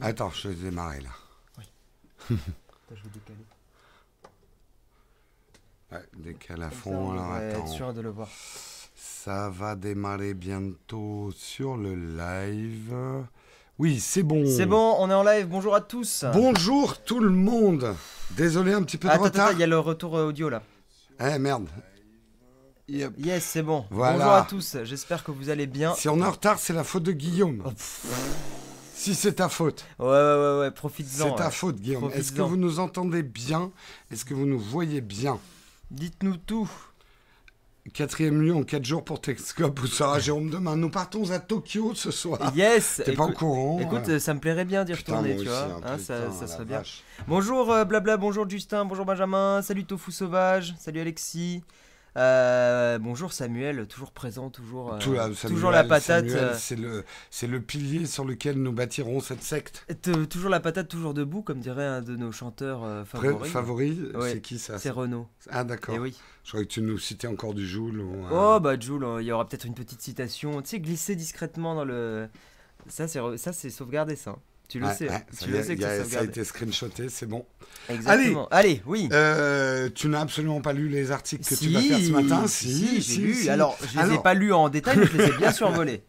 Attends, je vais démarrer là. Attends, je vais décaler. Ouais, décale à Comme ça, fond, on être sûr de le voir. Ça va démarrer bientôt sur le live. Oui, c'est bon. C'est bon, on est en live. Bonjour à tous. Bonjour tout le monde. Désolé un petit peu de Attends, attends, retard. il y a le retour euh, audio là. Eh merde. Yep. Yes, c'est bon. Voilà. Bonjour à tous. J'espère que vous allez bien. Si on est en retard, c'est la faute de Guillaume. Si c'est ta faute. Ouais, ouais, ouais, ouais. Profites-en. C'est ta ouais. faute, Guillaume. Est-ce que vous nous entendez bien? Est-ce que vous nous voyez bien? Dites-nous tout. Quatrième lieu en quatre jours pour Texcope. Où sera Jérôme demain Nous partons à Tokyo ce soir. Yes. T'es pas au écoute- courant Écoute, ouais. euh, ça me plairait bien d'y retourner, tu vois. hein, Hein, ça, serait bien. Bonjour euh, Blabla, bonjour Justin, bonjour Benjamin, salut Tofu Sauvage, salut Alexis. Euh, bonjour Samuel, toujours présent, toujours, euh, Tout Samuel, toujours la patate, euh, c'est le, le pilier sur lequel nous bâtirons cette secte. toujours la patate, toujours debout, comme dirait un de nos chanteurs euh, favoris. favori, Ouais. c'est qui ça C'est Renaud. Ah d'accord. Et oui. Je croyais que tu nous citais encore du Joule. Ou, Oh bah Jules, euh, il y aura peut-être une petite citation. Tu sais, glisser discrètement dans le. Ça c'est re- ça c'est sauvegardé ça. Tu le Ouais, sais. ouais, ça tu le sais que a- c'est ça a été screenshoté, c'est bon. Exactement. Allez, oui. Euh, tu n'as absolument pas lu les articles que si, tu vas faire ce matin si, j'ai lu. si. Alors, je les ai pas lus en détail, mais je les ai bien survolés.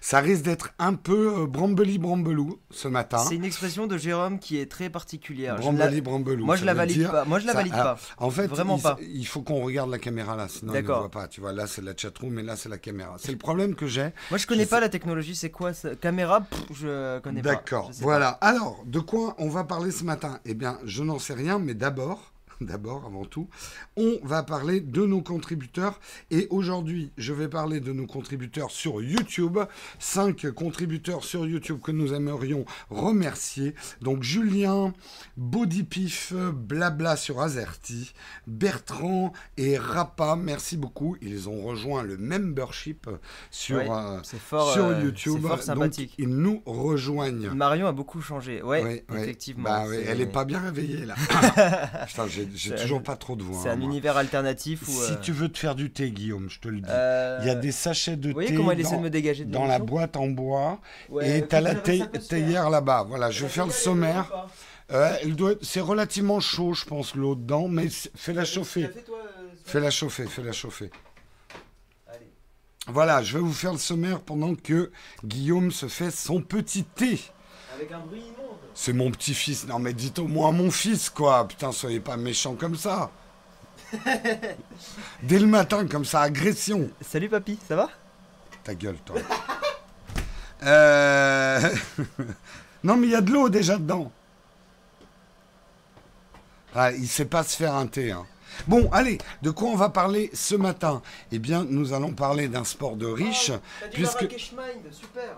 Ça risque d'être un peu euh, brambeli brambelou ce matin. C'est une expression de Jérôme qui est très particulière. Ne la- brambelou. Moi, je la valide dire- pas. Moi, je la valide pas. En fait, Vraiment il, pas. il faut qu'on regarde la caméra là, sinon il ne voit pas. Tu vois, là c'est la chatroom, et là c'est la caméra. C'est le problème que j'ai. Moi, je connais Je pas sais- la technologie. C'est quoi ça? Caméra? Pff, Je connais pas. D'accord. Voilà. Alors, de quoi on va parler ce matin? Eh bien, je n'en sais rien, mais d'abord, d'abord, avant tout, on va parler de nos contributeurs. Et aujourd'hui, je vais parler de nos contributeurs sur YouTube. Cinq contributeurs sur YouTube que nous aimerions remercier. Donc, Julien, Bodypif, Blabla sur Azerty, Bertrand et Rapa. Merci beaucoup. Ils ont rejoint le membership sur, Ouais, euh, fort. sur euh, YouTube. C'est fort Donc, sympathique. ils nous rejoignent. Marion a beaucoup changé. Ouais, Oui, oui. effectivement. Bah oui, c'est- elle est pas bien réveillée là. Putain, j'ai j'ai toujours un- pas trop de voix. C'est hein, un moi. univers alternatif où. Si euh, tu veux te faire du thé, Guillaume, je te le dis. euh, Il y a des sachets de Vous thé comment il essaie dans, de me dégager de dans la boîte en bois. Ouais, et t'as la théière là-bas. Voilà, je vais faire le sommaire. Euh, C'est relativement chaud, je pense, l'eau dedans, mais fais-la chauffer. Fais-la chauffer, fais-la chauffer. Allez. Voilà, je vais vous faire le sommaire pendant que Guillaume se fait son petit thé. Avec un bruit immonde. C'est mon petit-fils. Non, mais dites au moins mon fils, quoi. Putain, soyez pas méchants comme ça. Dès le matin, comme ça, agression. Salut papy, ça va? Ta gueule, toi. Euh, non, mais il y a de l'eau déjà dedans. Ah, il sait pas se faire un thé. hein. Bon, allez, de quoi on va parler ce matin? Eh bien, nous allons parler d'un sport de riche, puisque Mind, super.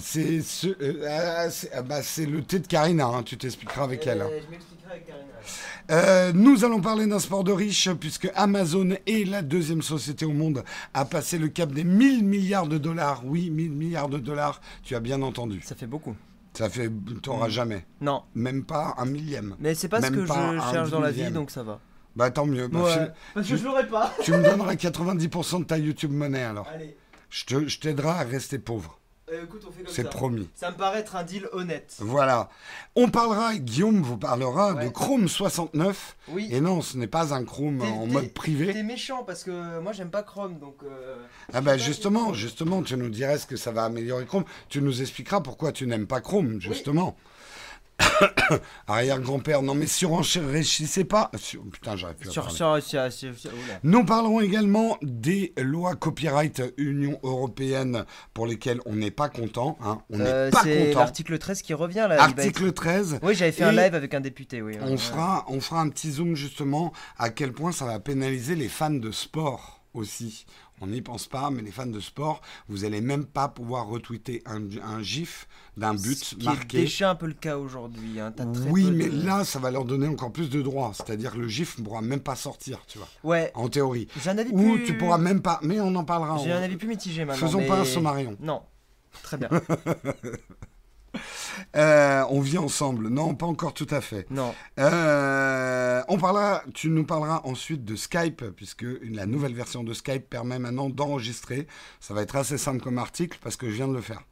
C'est ce, euh, ah, c'est ah, bah, c'est le thé de Karina. hein, tu t'expliqueras avec elle. hein. Je m'expliquerai avec Karina. Euh, nous allons parler d'un sport de riche puisque Amazon est la deuxième société au monde à passer le cap des 1000 milliards de dollars. Oui, 1000 milliards de dollars, tu as bien entendu. Ça fait beaucoup. Ça fait, t'auras jamais, Non, même pas un millième. mais c'est pas ce que pas je cherche dans la vie, donc ça va. Bah tant mieux. Bah, parce tu- que je l'aurais pas. tu me donneras 90% de ta YouTube monnaie alors. Allez, je t'aiderai à rester pauvre. Euh, écoute, on fait comme C'est promis. Ça me paraît être un deal honnête. Voilà. On parlera, Guillaume vous parlera de. Chrome 69. Oui. Et non, ce n'est pas un Chrome en mode privé. T'es méchant parce que moi j'aime pas Chrome, donc. euh, Ah bah justement, justement, tu nous dirais ce que ça va améliorer Chrome. Tu nous expliqueras pourquoi tu n'aimes pas Chrome, justement. Arrière-grand-père, non mais surenchérissez pas. Sur- Putain, j'arrive plus à Sur, parler. sur. Nous parlerons également des lois copyright Union Européenne pour lesquelles on n'est pas content. hein. On n'est Euh, pas c'est content. l'article 13 qui revient là. Article 13. Oui, j'avais fait un live avec un député, oui. On fera, on fera un petit zoom justement à quel point ça va pénaliser les fans de sport aussi. On n'y pense pas, mais les fans de sport, vous allez même pas pouvoir retweeter un, un gif d'un but Ce qui est marqué. déjà un peu le cas aujourd'hui. Hein. Oui, peu mais de- là, ça va leur donner encore plus de droits. C'est-à-dire que le gif ne pourra même pas sortir, tu vois, Ouais, en théorie. j'ai un avis Ou plus. tu pourras même pas. Mais on en parlera. J'ai un avis plus mitigé maintenant. Faisons mais- pas un sommarion. Non. Très bien. Euh, on vit ensemble. Non, pas encore tout à fait. non. Euh, on parlera, tu nous parleras ensuite de Skype, puisque la nouvelle version de Skype permet maintenant d'enregistrer. Ça va être assez simple comme article parce que je viens de le faire.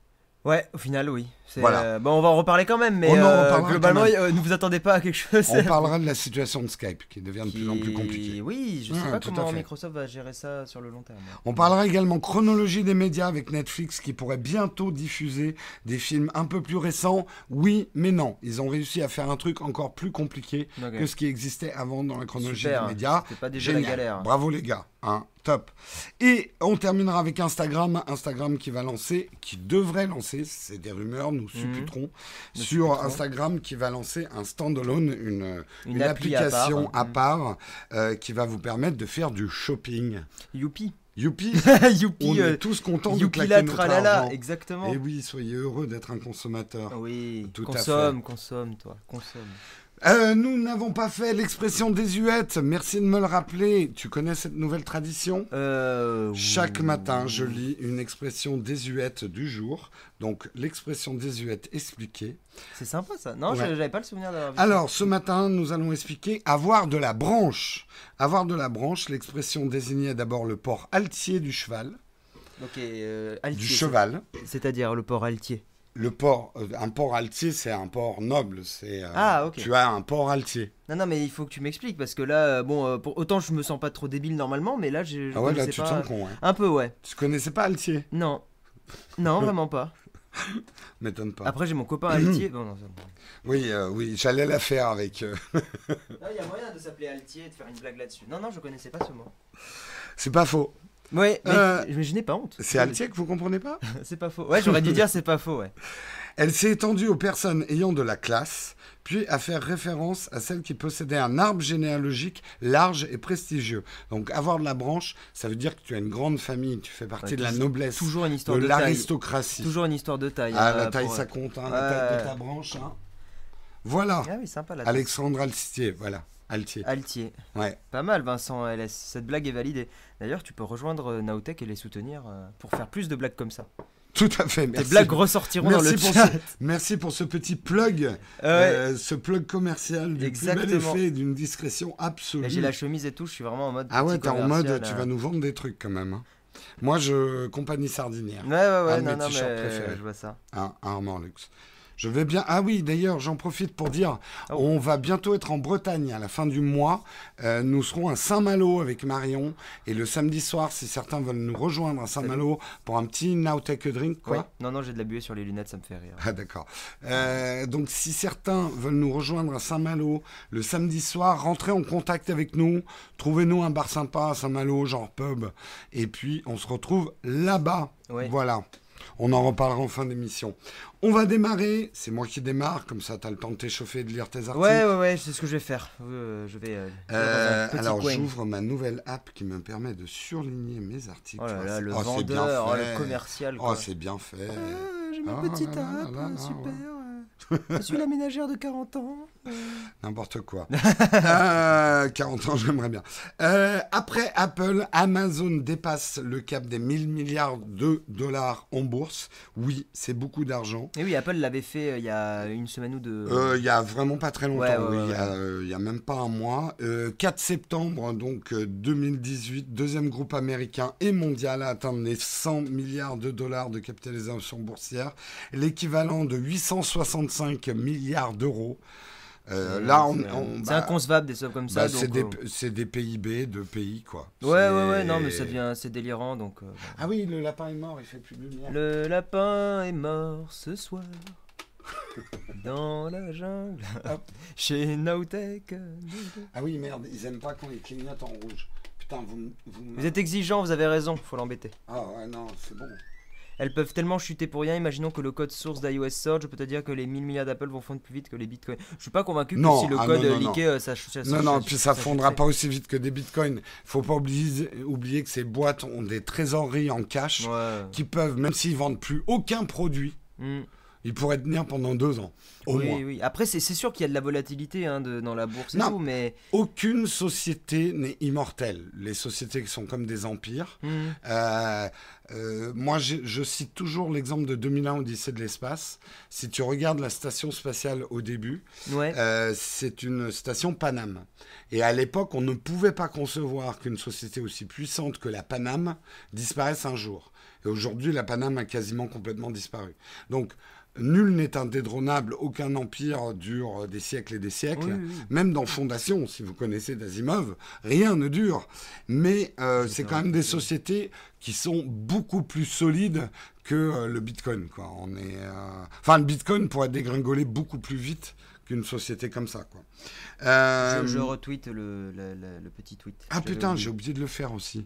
Ouais, au final, oui. Voilà. euh, bon, on va en reparler quand même, mais en euh, globalement, même. euh, ne vous attendez pas à quelque chose. On parlera de la situation de Skype qui devient de qui- plus en plus compliquée. Oui, je sais Ouais, pas comment. Microsoft va gérer ça sur le long terme. On parlera également chronologie des médias avec Netflix qui pourrait bientôt diffuser des films un peu plus récents. Oui, mais non. Ils ont réussi à faire un truc encore plus compliqué que ce qui existait avant dans la chronologie Super. des médias. C'était pas déjà la Génial. galère. Bravo les gars. Hein, top. Et on terminera avec Instagram. Instagram qui va lancer, qui devrait lancer, c'est des rumeurs, nous supputerons, Nous sur supputerons. Instagram qui va lancer un standalone, une, Une une appli à application part. à part, euh, qui va vous permettre de faire du shopping. Youpi. Youpi Youpi. On euh, est tous contents de claquer la notre tralala, argent. exactement. Et oui, soyez heureux d'être un consommateur. Oui, Tout à consomme, consomme, toi, consomme. Euh, nous n'avons pas fait l'expression désuète. Merci de me le rappeler. Tu connais cette nouvelle tradition? Euh, Chaque matin, je lis une expression désuète du jour. Donc, l'expression désuète expliquée. C'est sympa ça. Non, Ouais. je- j'avais pas le souvenir d'avoir vu. Alors, ce matin, nous allons expliquer avoir de la branche. Avoir de la branche, l'expression désignait d'abord le port altier du cheval. ça. Ok, euh, altier, Du cheval. C'est-à-dire le port altier. Le port, euh, un port altier, c'est un port noble. C'est, euh, Ah, ok. Tu as un port altier. Non, non, mais il faut que tu m'expliques parce que là, euh, bon, pour autant je me sens pas trop débile normalement, mais là, je. je Ah ouais, là, tu pas... te sens con. hein. Un peu, ouais. Tu connaissais pas altier? Non. Non, vraiment pas. M'étonne pas. Après, j'ai mon copain altier. Bon, non, ça- Oui, euh, oui, j'allais la faire avec. euh, Il y a moyen de s'appeler altier et de faire une blague là-dessus. Non, non, je connaissais pas ce mot. C'est pas faux. Ouais, mais, Euh, mais je n'ai pas honte. C'est altier que vous comprenez pas? C'est pas faux. Ouais, j'aurais dû dire c'est pas faux, ouais. Elle s'est étendue aux personnes ayant de la classe, puis à faire référence à celles qui possédaient un arbre généalogique large et prestigieux. Donc avoir de la branche, ça veut dire que tu as une grande famille, tu fais partie Ouais, de la noblesse, Toujours une histoire de l'aristocratie. Toujours une histoire de taille. Ah, hein, la taille, pour- ça compte, hein, Ouais, la taille de ta branche. hein. Voilà, Ah oui, sympa la. Alexandre Altier, voilà, Altier. Altier. Ouais. Pas mal, Vincent LS. Cette blague est validée. D'ailleurs, tu peux rejoindre euh, Naotech et les soutenir euh, pour faire plus de blagues comme ça. Tout à fait, Tes merci. blagues ressortiront dans Merci le pour, chat. ce, merci pour ce petit plug, euh, ce plug commercial du plus Exactement. bel effet et d'une discrétion absolue. J'ai la chemise et tout, je suis vraiment en mode. Ah ouais, t'es en mode, tu vas nous vendre des trucs quand même. hein. Moi, je compagnie sardinière, Ouais, ouais, ouais, Un de non, mes non, mais t-shirts préférés. je vois ça. hein, un Armand Luxe. Je vais bien. Ah oui, d'ailleurs, j'en profite pour dire, Oh. on va bientôt être en Bretagne à la fin du mois. Euh, nous serons à Saint-Malo avec Marion et le samedi soir, si certains veulent nous rejoindre à Saint-Malo pour un petit Now Take a Drink, quoi. Ouais. Non, non, j'ai de la buée sur les lunettes, ça me fait rire. Ah d'accord. Euh, donc si certains veulent nous rejoindre à Saint-Malo le samedi soir, rentrez en contact avec nous, trouvez-nous un bar sympa à Saint-Malo, genre pub, et puis on se retrouve là-bas. Ouais. Voilà. On en reparlera en fin d'émission. On va démarrer, c'est moi qui démarre, comme ça tu as le temps de t'échauffer et de lire tes articles. Ouais, ouais, ouais, c'est ce que je vais faire. Euh, je vais. euh, Euh, alors j'ouvre ma nouvelle app qui me permet de surligner mes articles. Oh là là, le oh, vendeur, oh, le commercial. Oh, c'est bien fait. Ah, j'ai ma Ah, petite app, là, là, super. ouais. Je suis la ménagère de 40 ans. N'importe quoi. Euh, 40 ans, j'aimerais bien. Euh, après Apple, Amazon dépasse le cap des 1000 milliards de dollars en bourse. Oui, c'est beaucoup d'argent. Et oui, Apple l'avait fait euh, il y a une semaine ou deux. Euh, Il y a vraiment pas très longtemps, Ouais, ouais, oui, ouais, il y a, il y a même pas un mois. Euh, 4 septembre, donc euh, 2018, deuxième groupe américain et mondial à atteindre les 100 milliards de dollars de capitalisation boursière, l'équivalent de 865 milliards d'euros. Euh, là, on, c'est on- c'est bah, inconcevable des sommes comme ça. bah, donc, c'est des, euh, c'est des PIB de pays, quoi. Ouais, ouais, ouais, non, mais ça devient, c'est délirant, donc. euh. Ah oui, le lapin est mort, il fait plus de lumière. Le lapin est mort ce soir. Dans la jungle, Hop. chez Nautech. Ah oui, merde, ils aiment pas quand ils clignotent en rouge. Putain, vous, vous, Vous êtes exigeant, vous avez raison, faut l'embêter. Ah ouais, non, c'est bon. Elles peuvent tellement chuter pour rien. Imaginons que le code source d'iOS sort. Je peux te dire que les 1000 milliards d'Apple vont fondre plus vite que les bitcoins. Je suis pas convaincu Non, que si le ah code non, non, leaké, euh, ça, ça- Non, non, puis ça fondra pas aussi vite que des bitcoins. Faut pas oublier, oublier que ces boîtes ont des trésoreries en cash Ouais. qui peuvent, même s'ils vendent plus aucun produit, Hmm. Ils pourraient tenir pendant deux ans. Au oui, moins. oui. Après, c'est sûr qu'il y a de la volatilité hein, de- dans la bourse et Non. tout, mais. Aucune société n'est immortelle. Les sociétés qui sont comme des empires. Hmm. Euh, euh, moi, je cite toujours l'exemple de 2001 Odyssée de l'espace. Si tu regardes la station spatiale au début, Ouais. euh, c'est une station Panam. Et à l'époque, on ne pouvait pas concevoir qu'une société aussi puissante que la Panam disparaisse un jour. Et aujourd'hui, la Paname a quasiment complètement disparu. Donc, nul n'est indétrônable, aucun empire dure des siècles et des siècles. Oui, oui, oui. Même dans Fondation, si vous connaissez d'Asimov, rien ne dure. Mais euh, c'est quand même des sociétés qui sont beaucoup plus solides que euh, le Bitcoin. Quoi. On est, euh, Enfin, le Bitcoin pourrait dégringoler beaucoup plus vite qu'une société comme ça. Quoi. Je, je retweet le, le- le- le petit tweet. Ah putain, j'ai oublié de le faire aussi.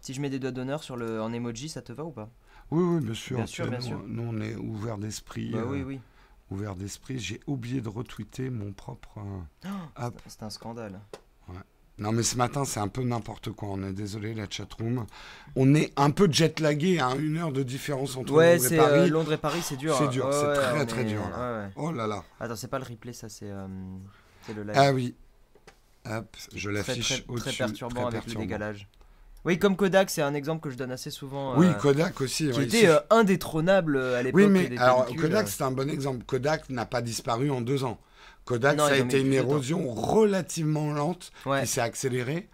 Si je mets des doigts d'honneur sur le en emoji, ça te va ou pas? Oui, oui, bien sûr. Bien sûr, bien nous, sûr. nous, on est ouvert d'esprit. Bah euh, oui, oui. Ouvert d'esprit. J'ai oublié de retweeter mon propre. euh, Oh. C'est un scandale. Non, mais ce matin, c'est un peu n'importe quoi. On est désolé, la chatroom. On est un peu jet-lagué à une heure de différence entre Ouais, Londres et c'est Paris. euh, Londres et Paris, c'est dur. C'est dur, c'est ouais, très, très est- dur, là. ouais. Oh là là. Attends, c'est pas le replay, ça c'est euh, le live. Ah oui. Hop, je l'affiche très, très au-dessus. perturbant très avec perturbant. le dégalage. Oui, comme Kodak, c'est un exemple que je donne assez souvent. Oui, euh, Kodak aussi. qui il était euh, indétrônable euh, à l'époque. Oui, mais des alors Kodak, euh. c'est un bon exemple. Kodak n'a pas disparu en deux ans. Kodak, Non, ça a été une temps. érosion relativement lente Ouais. qui s'est accélérée.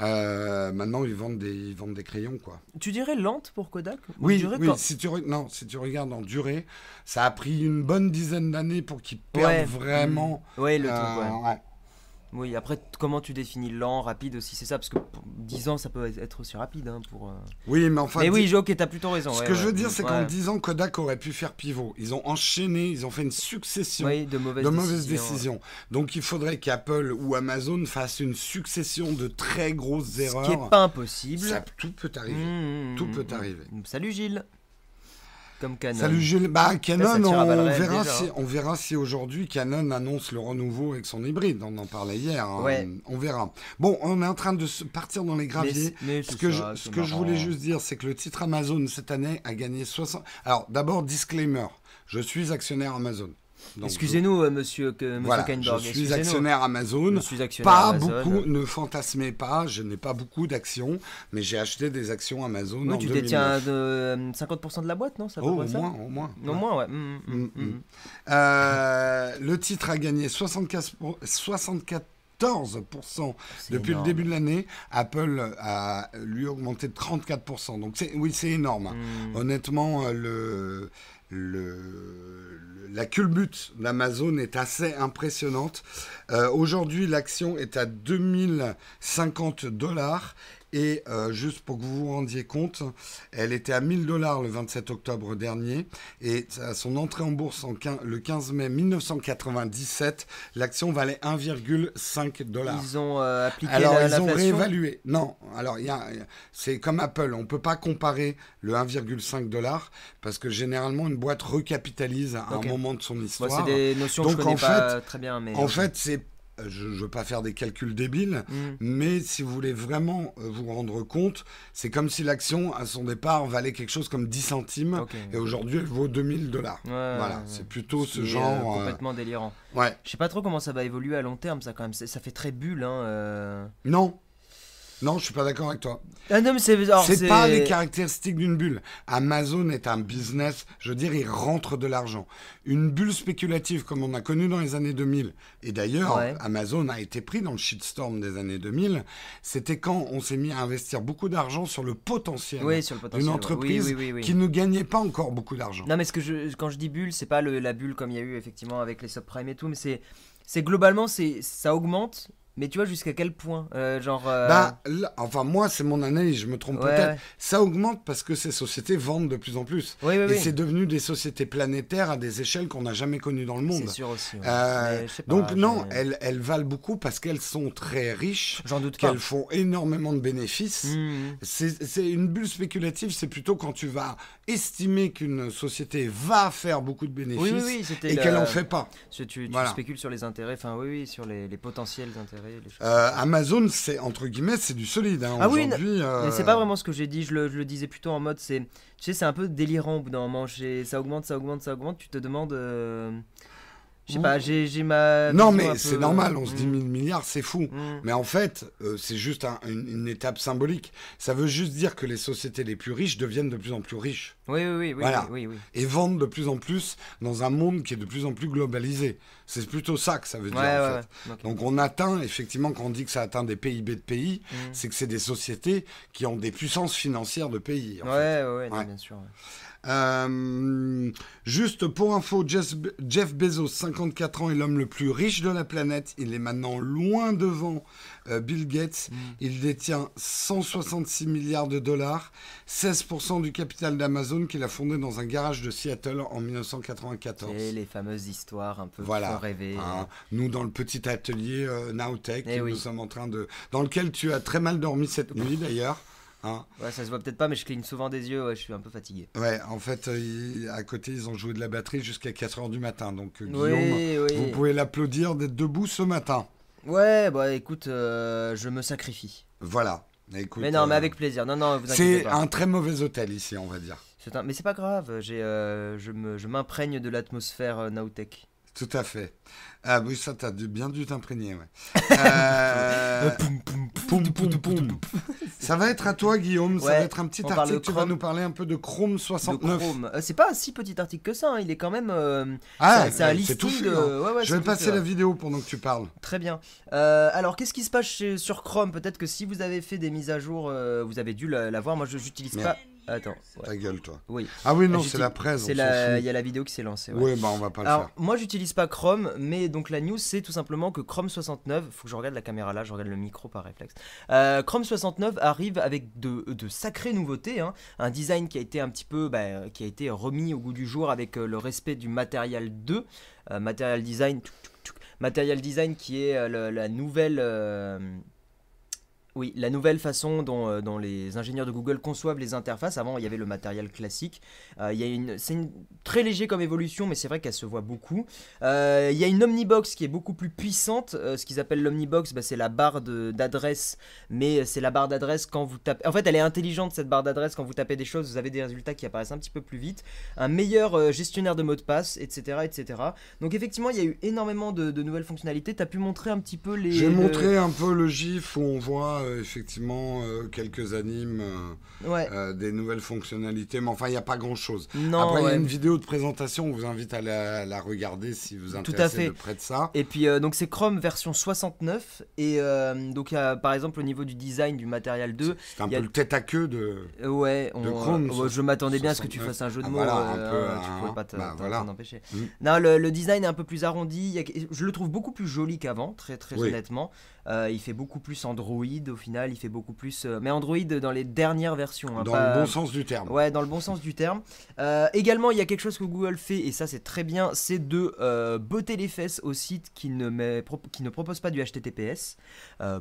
Euh, maintenant, ils vendent, des, ils vendent des crayons, quoi. Tu dirais lente pour Kodak Ou Oui, oui quand- si, tu re- non, si tu regardes en durée, ça a pris une bonne dizaine d'années pour qu'ils perdent Ouais. vraiment. Ouais, le truc, ouais. Oui, après, comment tu définis lent, rapide aussi, c'est ça Parce que pour 10 ans, ça peut être aussi rapide. Hein, pour, euh. Oui, mais enfin. mais oui, ok, t'as plutôt raison. ce ouais, que je veux dire, c'est Ouais. qu'en 10 ans, Kodak aurait pu faire pivot. Ils ont enchaîné, ils ont fait une succession Oui, de mauvaises de mauvaises décisions. décisions. Donc il faudrait qu'Apple ou Amazon fassent une succession de très grosses Ce erreurs. qui n'est pas impossible. Ça, tout peut arriver. Mmh, Tout mmh, peut arriver. Salut Gilles. Comme Canon. Salut. Bah, Canon, ça tire à on, balles réelles verra déjà, si, hein. on verra si aujourd'hui Canon annonce le renouveau avec son hybride. On en parlait hier. hein. Ouais. On verra. Bon, on est en train de partir dans les graviers. mais Ce que, ça, je, c'est ce que je marrant. voulais juste dire, c'est que le titre Amazon cette année a gagné 60. Alors, d'abord, disclaimer. Je suis actionnaire Amazon. Excusez-nous, euh, monsieur, que, monsieur Voilà, Kainborg. je suis actionnaire Amazon. Je suis actionnaire Pas Amazon. beaucoup, ne fantasmez pas, je n'ai pas beaucoup d'actions, mais j'ai acheté des actions Amazon Oui, en tu 2009. détiens de, euh, 50% de la boîte, non Oh, au ça moins, au moins. Au ouais. moins, ouais. Mm, mm, Mm. Euh, le titre a gagné 75 pour- 74% C'est depuis énorme. le début de l'année. Apple a lui augmenté de 34%. Donc oui, c'est énorme. Honnêtement, le, la culbute d'Amazon est assez impressionnante. Euh, Aujourd'hui, l'action est à 2050 dollars. Et euh, juste pour que vous vous rendiez compte, elle était à 1000 dollars le 27 octobre dernier. Et à son entrée en bourse en le 15 mai 1997, l'action valait 1,5 dollars. Ils ont euh, appliqué Alors, la- ils ont réévalué. Non, alors, il y a- c'est comme Apple. On ne peut pas comparer le 1,5 dollars parce que généralement, une boîte recapitalise à un moment de son histoire. c'est des notions que Donc, je connais en pas très bien. Mais, En fait, c'est. Je ne veux pas faire des calculs débiles, Mm. mais si vous voulez vraiment euh, vous rendre compte, c'est comme si l'action, à son départ, valait quelque chose comme 10 centimes, et aujourd'hui, elle vaut 2000 dollars. Ouais, Voilà, ouais, c'est plutôt ce est, genre. euh, euh, complètement délirant. Ouais. Je sais pas trop comment ça va évoluer à long terme, ça quand même. Ça fait très bulle, hein. euh. Non. Non, je suis pas d'accord avec toi. Ah non, mais c'est. pas les caractéristiques d'une bulle. Amazon est un business, je veux dire, il rentre de l'argent. Une bulle spéculative comme on a connu dans les années 2000, et d'ailleurs, Ouais. Amazon a été pris dans le shitstorm des années 2000, c'était quand on s'est mis à investir beaucoup d'argent sur le potentiel Oui, d'une entreprise Oui, oui, qui ne gagnait pas encore beaucoup d'argent. Non, mais ce que je, quand je dis bulle, c'est pas le, la bulle comme il y a eu effectivement avec les subprimes et tout, mais c'est, globalement, ça augmente, mais tu vois jusqu'à quel point Euh, Genre. euh, Bah, là, enfin, moi, c'est mon analyse, je me trompe Ouais, peut-être. ouais. Ça augmente parce que ces sociétés vendent de plus en plus. Oui, oui, Et oui. c'est devenu des sociétés planétaires à des échelles qu'on n'a jamais connues dans le monde. C'est sûr aussi. ouais. Euh, Mais pas, donc non, elles, elles valent beaucoup parce qu'elles sont très riches, J'en doute pas. qu'elles font énormément de bénéfices. Mmh. C'est c'est une bulle spéculative, c'est plutôt quand tu vas estimer qu'une société va faire beaucoup de bénéfices et qu'elle en fait pas. Tu, tu, tu Voilà. spécules sur les intérêts, enfin oui, oui, sur les, les potentiels intérêts. Les choses. Euh, Amazon, c'est entre guillemets, c'est du solide. hein. Ah oui, euh, Mais c'est pas vraiment ce que j'ai dit, je le, je le disais plutôt en mode, c'est, tu sais, c'est un peu délirant au bout d'un moment. Ça augmente, ça augmente, ça augmente. Tu te demandes, euh, je sais pas, j'ai, ma. Non, mais c'est peu- normal. On se dit Mm, 1000 milliards, c'est fou. mm. Mais en fait, euh, c'est juste un- une, une étape symbolique. Ça veut juste dire que les sociétés les plus riches deviennent de plus en plus riches. Oui, oui, oui, Voilà. oui, oui, oui. et vendre de plus en plus dans un monde qui est de plus en plus globalisé. C'est plutôt ça que ça veut dire Ouais, en ouais, fait. ouais. Donc on atteint, effectivement, quand on dit que ça atteint des PIB de pays, c'est que c'est des sociétés qui ont des puissances financières de pays. en Ouais, fait. ouais, ouais, non, Ouais. bien sûr. Euh, juste pour info, Jeff, Jeff Bezos, 54 ans, est l'homme le plus riche de la planète. Il est maintenant loin devant euh, Bill Gates. Mhm. Il détient 166 milliards de dollars, 16% du capital d'Amazon qu'il a fondé dans un garage de Seattle en 1994. Et les fameuses histoires un peu Voilà. font rêver. Hein, nous, dans le petit atelier euh, Nowtech, Eh nous sommes en train de. dans lequel tu as très mal dormi cette nuit d'ailleurs. Hein. Ouais, ça se voit peut-être pas, mais je cligne souvent des yeux, ouais, je suis un peu fatigué. Ouais, en fait, euh, à côté, ils ont joué de la batterie jusqu'à 4h du matin. Donc, euh, Guillaume, Oui, oui. vous pouvez l'applaudir d'être debout ce matin. Ouais, bah écoute, euh, je me sacrifie. Voilà. Écoute, mais non, mais avec plaisir. Non, non, C'est un très mauvais hôtel ici, on va dire. C'est un- Mais c'est pas grave, j'ai, je, me, je m'imprègne de l'atmosphère Nowtech. Tout à fait. Ah oui, ça, t'as bien dû t'imprégner, ouais. Poum, poum, poum, poum, poum. Ça va être à toi, Guillaume. Ça Ouais, va être un petit article. Tu vas nous parler un peu de Chrome de 69. Chrome. Euh, c'est pas un si petit article que ça, hein, il est quand même. euh, Ah, c'est, c'est un c'est listing touffu, de. hein. Ouais, ouais, Je vais passer la vidéo pendant que tu parles. Très bien. Euh, alors, qu'est-ce qui se passe chez- sur Chrome? Peut-être que si vous avez fait des mises à jour, euh, vous avez dû la, la voir. Moi, je n'utilise pas. Attends. ouais. Ta gueule, toi. Oui. Ah oui, non, J'utilise- c'est la presse. La. Il y a la vidéo qui s'est lancée. ouais. Ouais, bah on va pas le Alors, faire. moi, j'utilise pas Chrome, mais donc la news, c'est tout simplement que Chrome 69, faut que je regarde la caméra là, je regarde le micro par réflexe. Euh, Chrome 69 arrive avec de, de sacrées nouveautés, hein. un design qui a été un petit peu, bah, qui a été remis au goût du jour avec euh, le respect du Material 2, euh, Material Design, tuc, tuc, tuc. Material Design qui est euh, la nouvelle. Oui, la nouvelle façon dont, euh, dont les ingénieurs de Google conçoivent les interfaces. Avant, il y avait le matériel classique. Euh, il y a une, c'est une- très léger comme évolution, mais c'est vrai qu'elle se voit beaucoup. Euh, il y a une Omnibox qui est beaucoup plus puissante. Euh, ce qu'ils appellent l'Omnibox, bah, c'est la barre d'adresse, mais c'est la barre d'adresse quand vous tapez. En fait, elle est intelligente cette barre d'adresse. Quand vous tapez des choses, vous avez des résultats qui apparaissent un petit peu plus vite. Un meilleur gestionnaire de mots de passe, etc., etc. Donc effectivement, il y a eu énormément de, de nouvelles fonctionnalités. Tu as pu montrer un petit peu les. J'ai le- montré un peu le gif où on voit euh, effectivement euh, quelques animes, euh, Ouais. des nouvelles fonctionnalités, mais enfin il n'y a pas grand chose. Non. Après, il y a une vidéo de présentation, on vous invite à la, la regarder si vous intéressez de près de ça. Et puis donc c'est Chrome version 69 et donc par exemple au niveau du design du matériel 2 C'est un y a- peu le tête à queue de. ouais on- De Chrome, je m'attendais bien à ce que tu 69. fasses un jeu de Ah, mots voilà, un peu, hein, tu hein, pouvais pas bah, t'en- voilà. empêcher Mm. non le, le design est un peu plus arrondi il y a- je le trouve beaucoup plus joli qu'avant très très Oui. honnêtement Euh, il fait beaucoup plus Android au final il fait beaucoup plus euh, mais Android dans les dernières versions hein, Dans pas- le bon sens du terme. Ouais, dans le bon sens du terme. Euh, également, il y a quelque chose que Google fait, et ça c'est très bien, c'est de botter les fesses aux sites qui ne, met- qui ne proposent pas du HTTPS,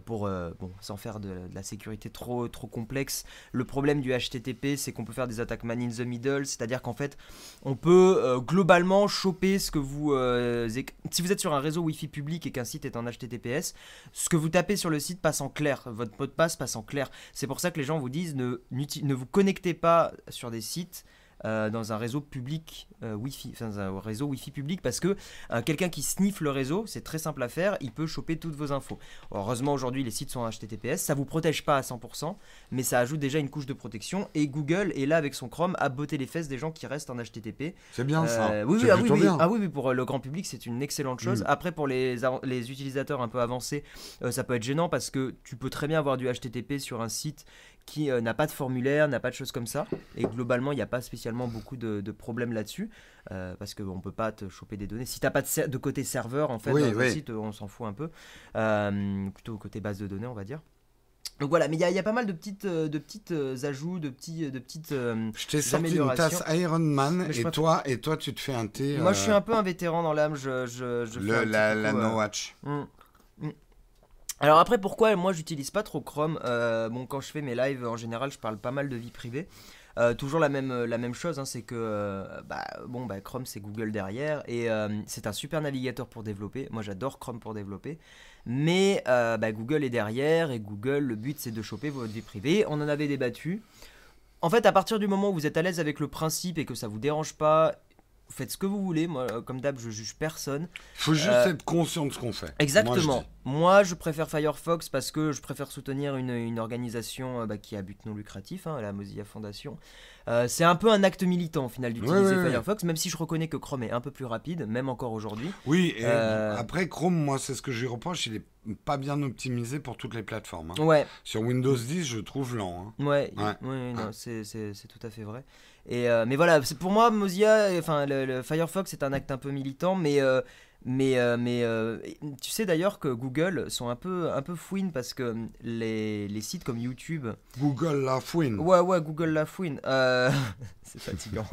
pour, bon, sans faire de, de la sécurité trop, trop complexe. Le problème du HTTP, c'est qu'on peut faire des attaques man in the middle, c'est-à-dire qu'en fait, on peut globalement choper ce que vous... si vous êtes sur un réseau Wi-Fi public et qu'un site est en HTTPS, ce que vous tapez sur le site passe en clair, votre mot de passe passe en clair. C'est pour ça que les gens vous disent ne, ne vous connectez pas sur des sites euh, dans un réseau public euh, Wi-Fi, enfin dans un réseau Wi-Fi public parce que euh, quelqu'un qui sniffe le réseau, c'est très simple à faire, il peut choper toutes vos infos. Heureusement aujourd'hui les sites sont HTTPS, ça vous protège pas à 100%, mais ça ajoute déjà une couche de protection et Google est là avec son Chrome à botter les fesses des gens qui restent en HTTP. C'est bien ça. Euh, oui, oui, ah, oui, oui. bien. Ah oui, oui, pour le grand public, c'est une excellente chose. Mm. Après, pour les, les utilisateurs un peu avancés, ça peut être gênant parce que tu peux très bien avoir du HTTP sur un site qui euh, n'a pas de formulaire, n'a pas de choses comme ça. Et globalement, il n'y a pas spécialement beaucoup de, de problèmes là-dessus euh, parce qu'on ne peut pas te choper des données. Si tu n'as pas de, côté serveur, en fait, Oui, dans oui. site, on s'en fout un peu. Euh, plutôt côté base de données, on va dire. Donc voilà, mais il y, a- il y a pas mal de petites, euh, de petites euh, ajouts, de petits, de petites. euh, Je t'ai sorti une tasse Iron Man et toi, et toi, tu te fais un thé. Moi, euh, je suis un peu un vétéran dans l'âme. Je, je, je le, la, la euh, No Watch. Mm. Alors après pourquoi moi j'utilise pas trop Chrome Euh, Bon quand je fais mes lives en général je parle pas mal de vie privée. Euh, toujours la même, même chose, hein, c'est que euh, bah, bon, bah, Chrome c'est Google derrière et euh, c'est un super navigateur pour développer. Moi j'adore Chrome pour développer, mais euh, bah, Google est derrière et Google le but c'est de choper votre vie privée. On en avait débattu. En fait, à partir du moment où vous êtes à l'aise avec le principe et que ça vous dérange pas, faites ce que vous voulez. Moi, euh, comme d'hab, je juge personne. faut juste Euh, être conscient de ce qu'on fait. Moi, Exactement. je Moi, je, préfère Firefox parce que je préfère soutenir une, une organisation euh, bah, qui a but non lucratif, hein, la Mozilla Foundation. Euh, c'est un peu un acte militant au final d'utiliser Ouais, ouais. Firefox, même si je reconnais que Chrome est un peu plus rapide, même encore aujourd'hui. Oui, et Euh, après Chrome, moi, c'est ce que je lui reproche, il est pas bien optimisé pour toutes les plateformes. hein. Ouais, Sur Windows 10, je trouve lent. hein. ouais, Ouais. ouais, c'est tout à fait vrai. Et euh, mais voilà, c'est pour moi Mozilla, enfin le, le Firefox est un acte un peu militant, mais euh, mais euh, mais euh, tu sais d'ailleurs que Google sont un peu un peu fouines parce que les, les sites comme YouTube Google la fouine. Ouais, ouais, Google la fouine. Euh, c'est fatigant.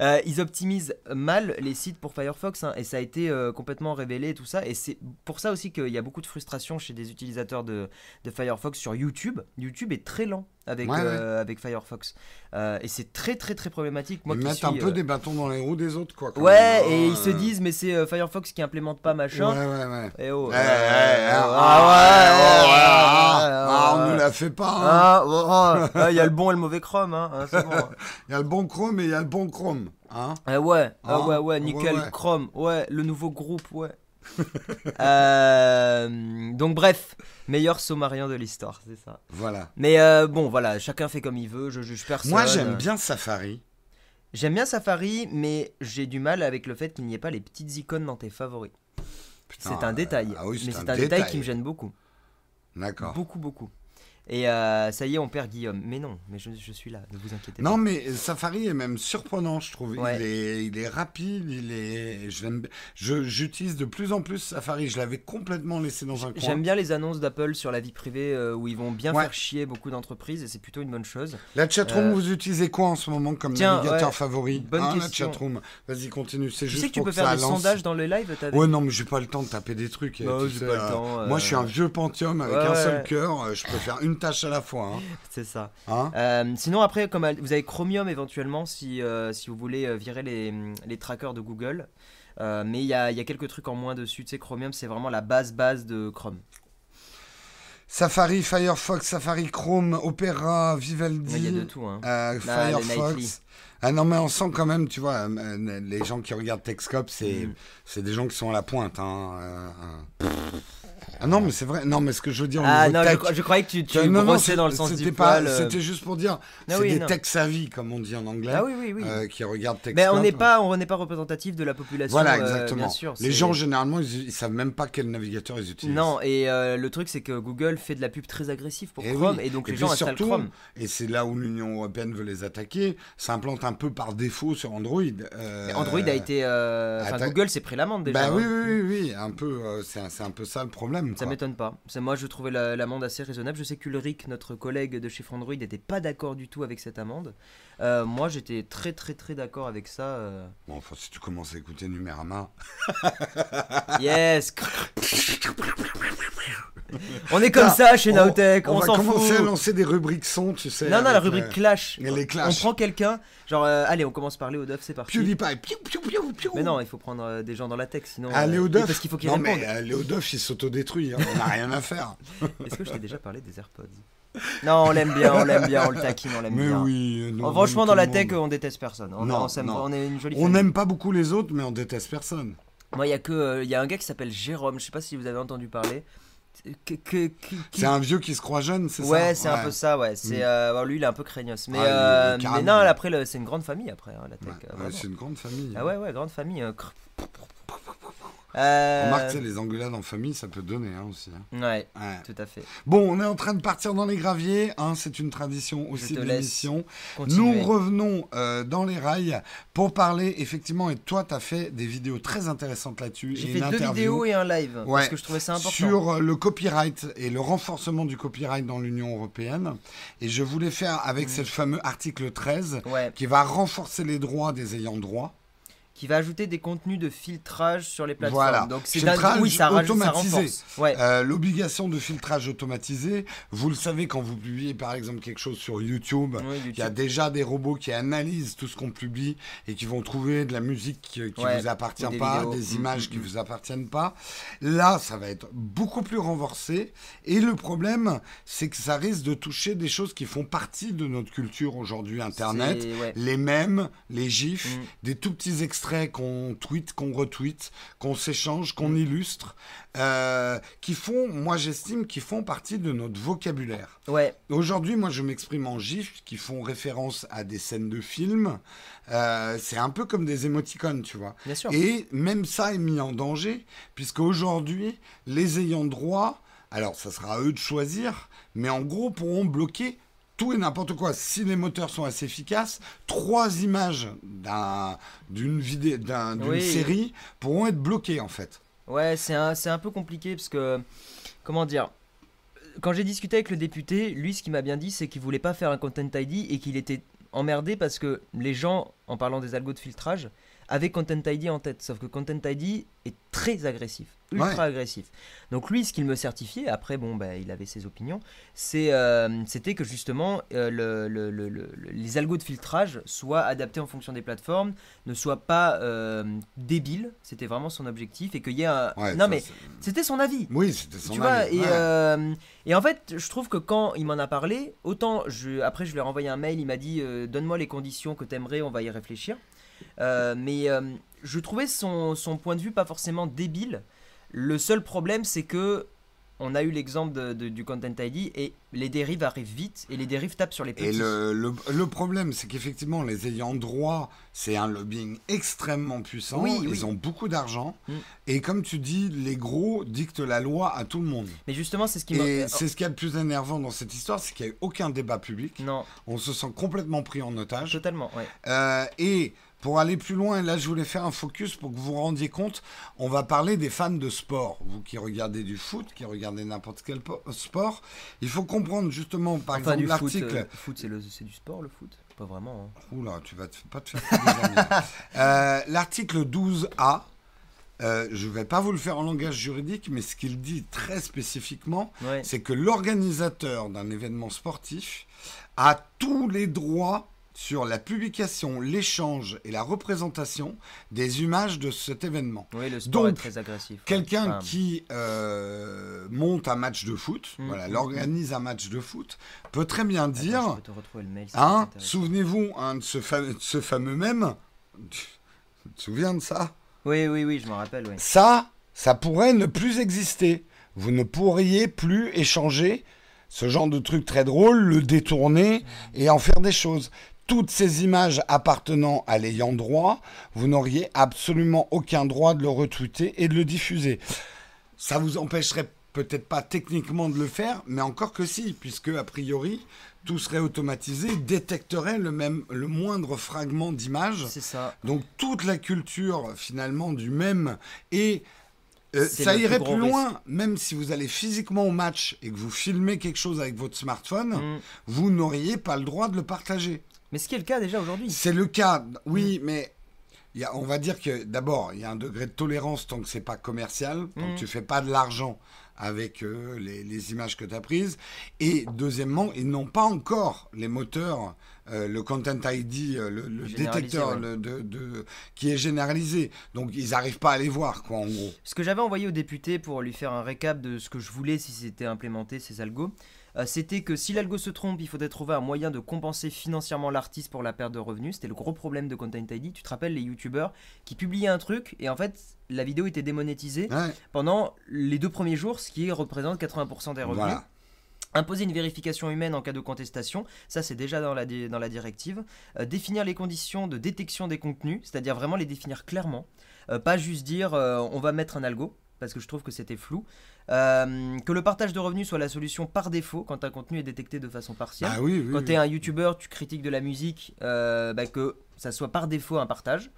Ils optimisent mal les sites pour Firefox hein, et ça a été complètement révélé et tout ça. Et c'est pour ça aussi qu'il y a beaucoup de frustration chez des utilisateurs de, de Firefox sur YouTube. YouTube est très lent avec, Ouais, euh, avec Firefox. Euh, et c'est très, très, très problématique. Moi Ils mettent suis, un peu euh, des bâtons dans les roues des autres, quoi. Ouais, même, hein. et ils se disent, mais c'est Firefox qui implémente pas machin. Ouais, ouais, ouais. Eh oh, Eh, eh, ah, ah, ouais, ouais, ouais, ah, ouais, ah, on ouais. nous la fait pas. hein. Ah, oh, oh, ah, il y a le bon et le mauvais Chrome, hein, hein, c'est bon. Il y a le bon Chrome et il y a le bon Chrome. Hein Ah ouais, ah Ah, ouais, ouais, ouais, nickel, ouais. Chrome, ouais, le nouveau groupe, ouais. Euh, donc bref, meilleur sommarien de l'histoire, c'est ça. voilà. Mais euh, bon, voilà, chacun fait comme il veut, je juge personne. Moi, j'aime bien Safari. J'aime bien Safari, mais j'ai du mal avec le fait qu'il n'y ait pas les petites icônes dans tes favoris. C'est un euh, détail, ah oui, mais c'est c'est un un, détail détail. qui me gêne beaucoup. D'accord. Beaucoup, beaucoup. Et euh, ça y est, on perd Guillaume. Mais non, mais je, je suis là, ne vous inquiétez pas. Non, mais Safari est même surprenant, je trouve. Ouais. Il, est, il est rapide, il est. J'utilise de plus en plus Safari. Je l'avais complètement laissé dans un coin. J'aime bien les annonces d'Apple sur la vie privée euh, où ils vont bien Ouais. faire chier beaucoup d'entreprises et c'est plutôt une bonne chose. La chatroom, Euh, vous utilisez quoi en ce moment comme tiens, navigateur ouais, favori bonne Hein, La question. chatroom. Vas-y, continue. C'est juste sais que tu pour peux faire des lance. sondages dans le live t'as vu Ouais, non, mais j'ai pas le temps de taper des trucs. Non, pas le euh, temps, euh. Moi, je suis un vieux Pentium avec un seul cœur. Je peux faire une tâche à la fois. hein. C'est ça. Hein Euh, sinon, après, comme vous avez Chromium éventuellement si, euh, si vous voulez euh, virer les, les trackers de Google. Euh, mais il y a, y a quelques trucs en moins dessus. Tu sais, Chromium, c'est vraiment la base base de Chrome. Safari, Firefox, Safari, Chrome, Opera, Vivaldi. Il y a de tout. Hein. euh, Ah, les Firefox. Ah non, mais on sent quand même, tu vois, les gens qui regardent Techscope, c'est Mm. des gens qui sont à la pointe. Hein, euh. Ah non, mais c'est vrai. Non, mais ce que je veux dire Ah non, je, tech, je croyais que tu, tu Non, non, dans le sens du pas- poil. euh. C'était juste pour dire, Ah c'est oui, des tech savvy, comme on dit en anglais, Ah oui, oui, oui. euh, qui regardent Techscope. Mais on n'est pas, on n'est pas représentatif de la population. Voilà, euh, exactement. bien sûr, les gens, généralement, ils, ils savent même pas quel navigateur ils utilisent. Non, et euh, le truc c'est que Google fait de la pub très agressive pour Et Chrome oui. et donc Et les gens installent surtout, Chrome. Et c'est là où l'Union européenne veut les attaquer. Ça implante un peu par défaut sur Android. Android a été. Enfin, Google s'est pris l'amende déjà. Bah hein. oui, oui, oui, oui, un peu. c'est un, c'est un peu ça le problème. Ça m'étonne pas. Moi, je trouvais la- l'amende assez raisonnable. Je sais qu'Ulrich, notre collègue de chez Android, n'était pas d'accord du tout avec cette amende. Euh, moi, j'étais très, très, très d'accord avec ça. euh. Bon, enfin, si tu commences à écouter Numérama. Yes. on est comme ça chez on- Nowtech. On, On, va s'en commencer à lancer des rubriques son, tu sais. Non, non, la rubrique euh, clash. On prend quelqu'un, genre, euh, allez, on commence par Léo Duff, c'est parti. PewDiePie. Piou, piou, piou, piou. Mais non, il faut prendre euh, des gens dans la tech, sinon. Ah, Léo Duff Parce qu'il faut qu'il Non, réponde. mais Léo Duff, il s'autodétruit. Hein, On n'a rien à faire. Est-ce que je t'ai déjà parlé des AirPods? Non, on l'aime bien, on l'aime bien, on le taquine, on l'aime Mais bien. oui. Oh, on franchement, dans la tech, monde. on déteste personne. On, Non, on non. est une jolie On n'aime pas beaucoup les autres, mais on déteste personne. Moi, il y a que, euh, y a un gars qui s'appelle Jérôme. Je sais pas si vous avez entendu parler. Que- que- qui- qui- C'est un vieux qui se croit jeune, c'est ça? Ouais, c'est un peu ça, ouais. C'est, Mm. euh, bon, lui, il est un peu craignos. Mais, Ah, il est euh, mais non, après, le- c'est une grande famille, après, hein, la tech. Ouais, euh, ouais, c'est une grande famille. ah ouais, ouais, grande famille. euh, cr- Euh, Remarque, tu sais, les engueulades en famille, ça peut donner hein, aussi. hein. Ouais, Ouais. tout à fait. Bon, on est en train de partir dans les graviers. hein, c'est une tradition aussi de l'émission. Nous revenons euh, dans les rails pour parler, effectivement, et toi, tu as fait des vidéos très intéressantes là-dessus. J'ai fait une deux interview vidéos et un live. Ouais. Parce que je trouvais ça important. sur euh, le copyright et le renforcement du copyright dans l'Union européenne. Et je voulais faire avec Mm. ce fameux article 13 Ouais. qui va renforcer les droits des ayants droit. Qui va ajouter des contenus de filtrage sur les plateformes. Voilà. Donc c'est Filtrage d'un- oui, ça, rajoute, ça automatisé. Ouais. Euh, L'obligation de filtrage automatisé, vous le savez quand vous publiez par exemple quelque chose sur YouTube, Oui, il y a déjà des robots qui analysent tout ce qu'on publie et qui vont trouver de la musique qui, Ouais, vous appartient des pas, vidéos. des Mm, images mm, qui mm. vous appartiennent pas. Là, ça va être beaucoup plus renforcé. Et le problème, c'est que ça risque de toucher des choses qui font partie de notre culture aujourd'hui, Internet. Ouais. Les mèmes, les gifs, des tout petits extraits qu'on tweet, qu'on retweet, qu'on s'échange, qu'on Mm. illustre, euh, qui font, moi j'estime, qui font partie de notre vocabulaire. Ouais. Aujourd'hui, moi je m'exprime en gifs qui font référence à des scènes de films. Euh, c'est un peu comme des émoticônes, tu vois. Bien sûr. Et même ça est mis en danger, puisque aujourd'hui, les ayants droit, alors ça sera à eux de choisir, mais en gros pourront bloquer tout et n'importe quoi. Si les moteurs sont assez efficaces, trois images d'un- d'une vidéo, d'un- d'une Oui. série pourront être bloquées en fait. Ouais, c'est un, un peu compliqué parce que, comment dire, quand j'ai discuté avec le député, lui, ce qu'il m'a bien dit, c'est qu'il voulait pas faire un Content ID et qu'il était emmerdé parce que les gens, en parlant des algos de filtrage, avaient Content ID en tête. Sauf que Content ID est très agressif, ultra Ouais. agressif. Donc lui, ce qu'il me certifiait, après, bon, bah, il avait ses opinions, euh, c'était que justement, euh, le- le- le- le- le- les algos de filtrage soient adaptés en fonction des plateformes, ne soient pas euh, débiles. C'était vraiment son objectif et qu'il y ait un... Ouais, non ça, mais c'était son avis. Oui, c'était son Tu vois, avis. et, Ouais. euh, et en fait, je trouve que quand il m'en a parlé, autant je, après je lui ai renvoyé un mail, il m'a dit donne-moi les conditions que t'aimerais, on va y réfléchir. Euh, mais euh, je trouvais son, son point de vue pas forcément débile. Le seul problème, c'est que on a eu l'exemple du Content ID et les dérives arrivent vite et les dérives tapent sur les petits. Et le, le, le problème, c'est qu'effectivement, les ayants droit, c'est un lobbying extrêmement puissant. Oui, Ils oui. ont beaucoup d'argent. Mm. Et comme tu dis, les gros dictent la loi à tout le monde. Mais justement, c'est ce qui. Et c'est ce qu'il y a de plus énervant dans cette histoire, c'est qu'il n'y a eu aucun débat public. Non, On se sent complètement pris en otage. totalement, ouais. Euh, et pour aller plus loin, et là je voulais faire un focus pour que vous vous rendiez compte, on va parler des fans de sport. Vous qui regardez du foot, qui regardez n'importe quel po- sport, il faut comprendre justement, par Enfin, exemple, foot, l'article. euh, foot c'est le- c'est du sport, le foot? Pas vraiment. hein. Oula, tu vas te- pas te faire. Euh, L'article 12A, euh, je ne vais pas vous le faire en langage juridique, mais ce qu'il dit très spécifiquement, Ouais. c'est que l'organisateur d'un événement sportif a tous les droits sur la publication, l'échange et la représentation des images de cet événement. Oui, le sport est Donc, très agressif. ouais. Quelqu'un Enfin, qui euh, monte un match de foot, Mm, voilà, mm, l'organise un match de foot, peut très bien attends, dire... Hein. Souvenez-vous hein, de, ce fameux, de ce fameux même. Tu te souviens de ça? Oui, oui, oui, je m'en rappelle, oui. Ça, ça pourrait ne plus exister. Vous ne pourriez plus échanger ce genre de truc très drôle, le détourner et en faire des choses. Toutes ces images appartenant à l'ayant droit, vous n'auriez absolument aucun droit de le retweeter et de le diffuser. Ça vous empêcherait peut-être pas techniquement de le faire, mais encore que si, puisque a priori tout serait automatisé, détecterait le même le moindre fragment d'image. C'est ça. Donc toute la culture finalement du même et euh, ça irait plus loin, même si vous allez physiquement au match et que vous filmez quelque chose avec votre smartphone, Mm. vous n'auriez pas le droit de le partager. Mais ce qui est le cas déjà aujourd'hui. C'est le cas, oui, Mm. mais il y a- on va dire que d'abord, il y a un degré de tolérance tant que c'est pas commercial, tant Mm. que tu fais pas de l'argent avec euh, les, les images que tu as prises. Et deuxièmement, ils n'ont pas encore les moteurs, euh, le Content ID, euh, le, détecteur ouais. le- de, de- qui est généralisé. Donc ils n'arrivent pas à les voir, quoi, en gros. Ce que j'avais envoyé au député pour lui faire un récap de ce que je voulais si c'était implémenté, ces algos, c'était que si l'algo se trompe, il faudrait trouver un moyen de compenser financièrement l'artiste pour la perte de revenus. C'était le gros problème de Content ID. Tu te rappelles les youtubeurs qui publiaient un truc et en fait la vidéo était démonétisée Ouais, pendant les deux premiers jours, ce qui représente 80% des revenus. voilà. Imposer une vérification humaine en cas de contestation, ça c'est déjà dans la, di- dans la directive. Euh, définir les conditions de détection des contenus, c'est-à-dire vraiment les définir clairement. Euh, pas juste dire euh, on va mettre un algo, parce que je trouve que c'était flou. Euh, que le partage de revenus soit la solution par défaut quand un contenu est détecté de façon partielle. Ah oui, oui. quand tu es un youtubeur, tu critiques de la musique, euh, bah, que ça soit par défaut un partage.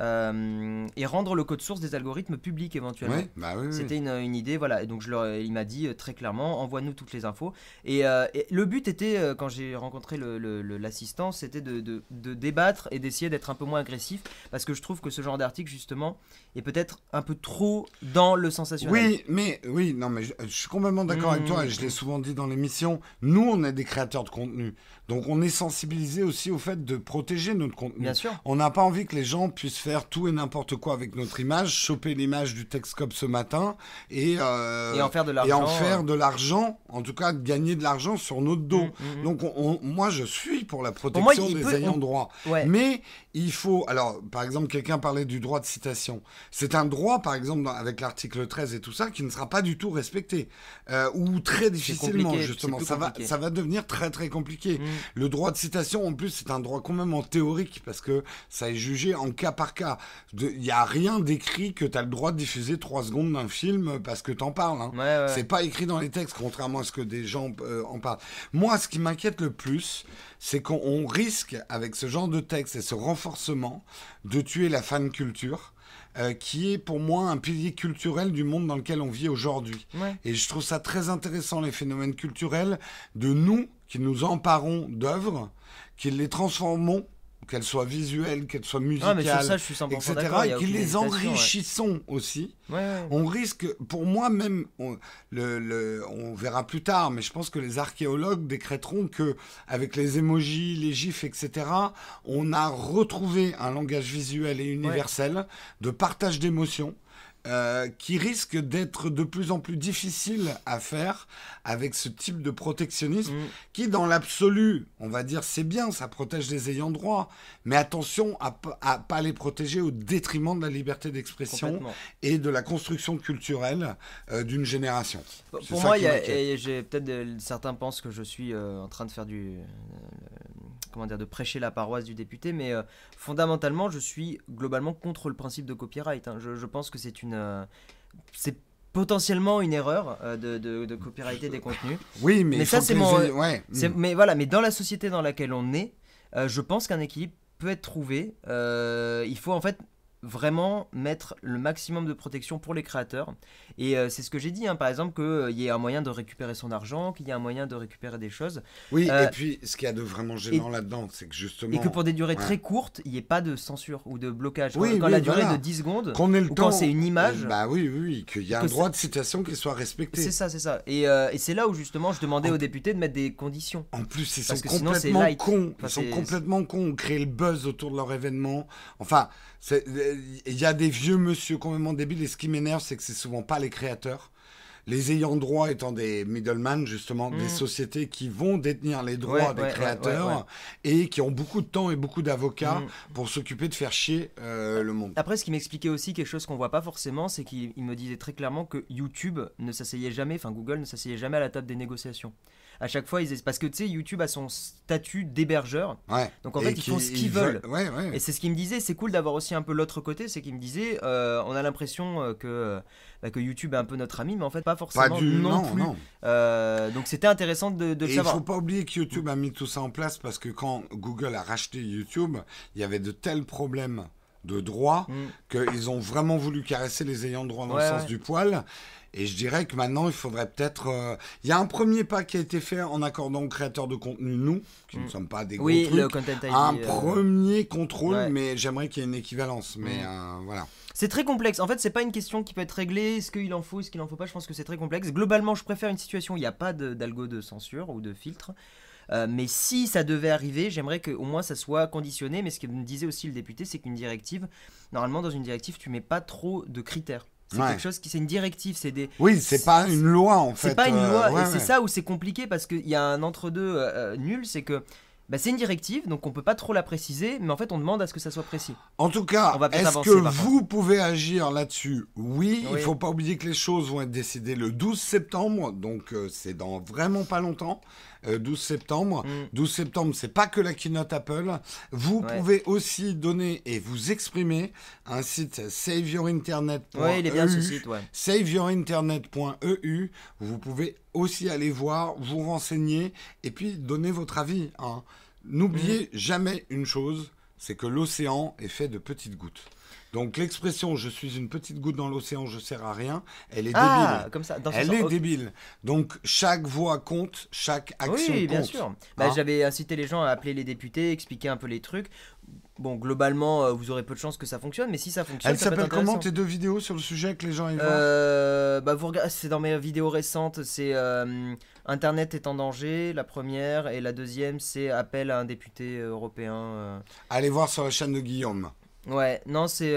euh, et rendre le code source des algorithmes publics éventuellement. Ouais, bah oui. C'était une, une idée, voilà. Et donc je leur, il m'a dit très clairement, envoie-nous toutes les infos. Et, euh, et le but était, quand j'ai rencontré le- le- le- l'assistant, c'était de, de- de débattre et d'essayer d'être un peu moins agressif, parce que je trouve que ce genre d'article justement est peut-être un peu trop dans le sensationnel. Oui, mais oui, non, mais je, je suis complètement d'accord avec toi et je l'ai souvent dit dans l'émission. Nous, on est des créateurs de contenu, donc on est sensibilisés aussi au fait de protéger notre contenu. Bien sûr. On n'a pas envie que les gens puissent faire tout et n'importe quoi avec notre image, choper l'image du Texcop ce matin et, euh, Et en faire de et l'argent. en faire de l'argent, en tout cas gagner de l'argent sur notre dos. Mm, mm, mm. Donc on- on- moi je suis pour la protection des peut- ayants on- droit. Ouais. Mais il faut, alors par exemple quelqu'un parlait du droit de citation. C'est un droit par exemple dans- avec l'article 13 et tout ça qui ne sera pas du tout respecté euh, ou très difficilement justement. Ça va, ça va devenir très très compliqué. Mm. Le droit de citation, en plus, c'est un droit quand même en théorique, parce que ça est jugé en cas par cas. Il n'y a rien d'écrit que tu as le droit de diffuser trois secondes d'un film parce que t'en parles. hein. Ouais. C'est pas écrit dans les textes, contrairement à ce que des gens euh, en parlent. Moi, ce qui m'inquiète le plus, c'est qu'on on risque, avec ce genre de texte et ce renforcement, de tuer la fan culture. Euh, qui est pour moi un pilier culturel du monde dans lequel on vit aujourd'hui. Ouais. Et je trouve ça très intéressant, les phénomènes culturels, de nous qui nous emparons d'œuvres, qui les transformons, qu'elles soient visuelles, qu'elles soient musicales, sur ça, je suis 100% etc., et qui les ouais. enrichissons aussi. Ouais, ouais. On risque, pour moi même, on, le, le- on verra plus tard, mais je pense que les archéologues décréteront que, avec les émojis, les gifs, etc., on a retrouvé un langage visuel et universel de partage d'émotions. Euh, qui risque d'être de plus en plus difficile à faire avec ce type de protectionnisme Mm. qui, dans l'absolu, on va dire c'est bien, ça protège les ayants droit, mais attention à, à pas les protéger au détriment de la liberté d'expression et de la construction culturelle euh, d'une génération. Pour moi, j'ai peut-être certains pensent que je suis euh, en train de faire du comment dire de prêcher la paroisse du député, mais euh, fondamentalement, je suis globalement contre le principe de copyright. hein. Je, je pense que c'est une euh, c'est potentiellement une erreur euh, de, de, de copyrighter des contenus. Oui, mais, ça, c'est mon- ouais, C'est- mm. Mais voilà, mais dans la société dans laquelle on est, je pense qu'un équilibre peut être trouvé. Il faut en fait vraiment mettre le maximum de protection pour les créateurs. Et euh, c'est ce que j'ai dit, hein, par exemple, qu'il y ait un moyen de récupérer son argent, qu'il y ait un moyen de récupérer des choses, Oui, euh, et puis ce qu'il y a de vraiment gênant là-dedans, c'est que justement. et que pour des durées ouais. très courtes, il n'y ait pas de censure ou de blocage. Quand, Oui, quand oui, la durée voilà. de 10 secondes, Qu'on le ou temps. quand c'est une image, euh, bah oui, oui, oui, qu'il y a un droit de citation qui soit respecté. c'est ça, c'est ça. Et, euh, et c'est là où justement je demandais En- aux députés de mettre des conditions. En plus, ils Parce sont que complètement cons. Enfin, ils sont complètement cons. On crée le buzz autour de leur événement. Enfin, il y a des vieux monsieur complètement débiles. Et ce qui m'énerve, c'est que c'est souvent pas les créateurs. Les ayants droit étant des middlemen, justement, des Mm. sociétés qui vont détenir les droits Ouais, des ouais, créateurs ouais, et qui ont beaucoup de temps et beaucoup d'avocats Mm. pour s'occuper de faire chier euh, le monde. Après, ce qui m'expliquait aussi quelque chose qu'on voit pas forcément, c'est qu'il il me disait très clairement que YouTube ne s'asseyait jamais, enfin Google ne s'asseyait jamais à la table des négociations. À chaque fois, ils parce que tu sais, YouTube a son statut d'hébergeur, Ouais. donc en Et fait, ils qui- font ce qu'ils veulent. Ouais, ouais. Et c'est ce qu'il me disait, c'est cool d'avoir aussi un peu l'autre côté, c'est qu'il me disait, euh, on a l'impression euh, que, bah, que YouTube est un peu notre ami, mais en fait pas forcément Pas du non, non, plus. non. Euh, donc c'était intéressant de, de Et le il savoir. faut pas oublier que YouTube a mis tout ça en place parce que quand Google a racheté YouTube, il y avait de tels problèmes de droit Mm. qu'ils ont vraiment voulu caresser les ayants droit dans Ouais, le sens ouais. du poil. Et je dirais que maintenant, il faudrait peut-être... euh, Il y a un premier pas qui a été fait en accordant aux créateurs de contenu, nous, qui ne Mm. sommes pas des gros Oui, trucs, le Content ID. un euh, premier contrôle, ouais. mais j'aimerais qu'il y ait une équivalence. Mais Mm. euh, voilà. C'est très complexe. En fait, c'est pas une question qui peut être réglée. Est-ce qu'il en faut, est-ce qu'il en faut pas? Je pense que c'est très complexe. Globalement, je préfère une situation où il n'y a pas de- d'algo de censure ou de filtre. Euh, mais si ça devait arriver, j'aimerais qu'au moins ça soit conditionné. Mais ce que me disait aussi le député, c'est qu'une directive, normalement, dans une directive, tu mets pas trop de critères. C'est Ouais. quelque chose qui, c'est une directive, c'est des. Oui, c'est pas une loi, en fait. C'est pas une euh, loi, ouais, et c'est ça où c'est compliqué parce qu'il y a un entre-deux euh, euh, nul, c'est que bah, c'est une directive, donc on peut pas trop la préciser, mais en fait on demande à ce que ça soit précis. En tout cas, est-ce que vous pouvez agir là-dessus? Oui, il Oui. faut pas oublier que les choses vont être décidées le 12 septembre, donc euh, c'est dans vraiment pas longtemps. Euh, 12 septembre. Mm. 12 septembre, c'est pas que la keynote Apple. Vous Ouais. pouvez aussi donner et vous exprimer un site saveyourinternet.eu. Ouais, il est bien ce site, ouais. saveyourinternet.eu. Vous pouvez aussi aller voir, vous renseigner et puis donner votre avis. hein. N'oubliez Mm. jamais une chose, c'est que l'océan est fait de petites gouttes. Donc l'expression je suis une petite goutte dans l'océan, je sers à rien, elle est Ah, débile. comme ça. dans Elle est débile. Donc chaque voix compte, chaque action Oui, compte. bien sûr. Bah, Hein J'avais incité les gens à appeler les députés, expliquer un peu les trucs. Bon, globalement, euh, vous aurez peu de chances que ça fonctionne, mais si ça fonctionne, Elle ça peut être s'appelle comment tes deux vidéos sur le sujet que les gens aillent voir Euh, bah vous regardez, c'est dans mes vidéos récentes, c'est euh, Internet est en danger, la première, et la deuxième, c'est appel à un député européen. euh. Allez voir sur la chaîne de Guillaume. Ouais, non, c'est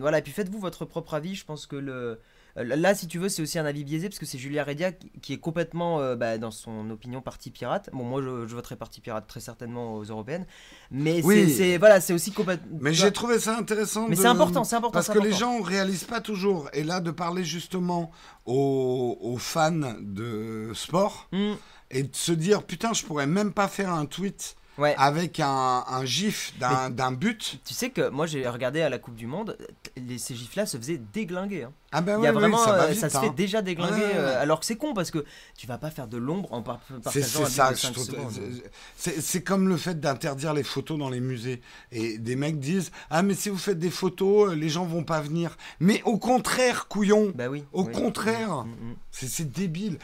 voilà, et puis faites-vous votre propre avis. Je pense que le là, si tu veux, c'est aussi un avis biaisé parce que c'est Julia Redia qui- est complètement, euh, bah, dans son opinion, parti pirate. Bon, moi, je, je voterai parti pirate très certainement aux européennes, mais Oui. c'est- voilà, c'est aussi complètement. Mais j'ai trouvé ça intéressant. Mais de- c'est important, c'est important. Parce que les gens ne réalisent pas toujours. Et là, de parler justement aux, aux fans de sport Hmm, et de se dire putain, je pourrais même pas faire un tweet ouais. avec un, un gif d'un d'un but. Tu sais que moi j'ai regardé à la Coupe du Monde, les, ces gifs-là se faisaient déglinguer. hein. Ah ben Il oui, y a oui, vraiment, ça euh, vite. ça se hein. fait déjà déglinguer, Ouais, ouais, ouais. euh, alors que c'est con parce que tu vas pas faire de l'ombre en par- partageant c'est un but ça, de je 5 trouve- secondes. c'est- c'est c'est comme le fait d'interdire les photos dans les musées. Et des mecs disent Ah, mais si vous faites des photos, euh, les gens vont pas venir. Mais au contraire, couillon Bah oui. Au oui. contraire Mm, mm. C'est c'est débile.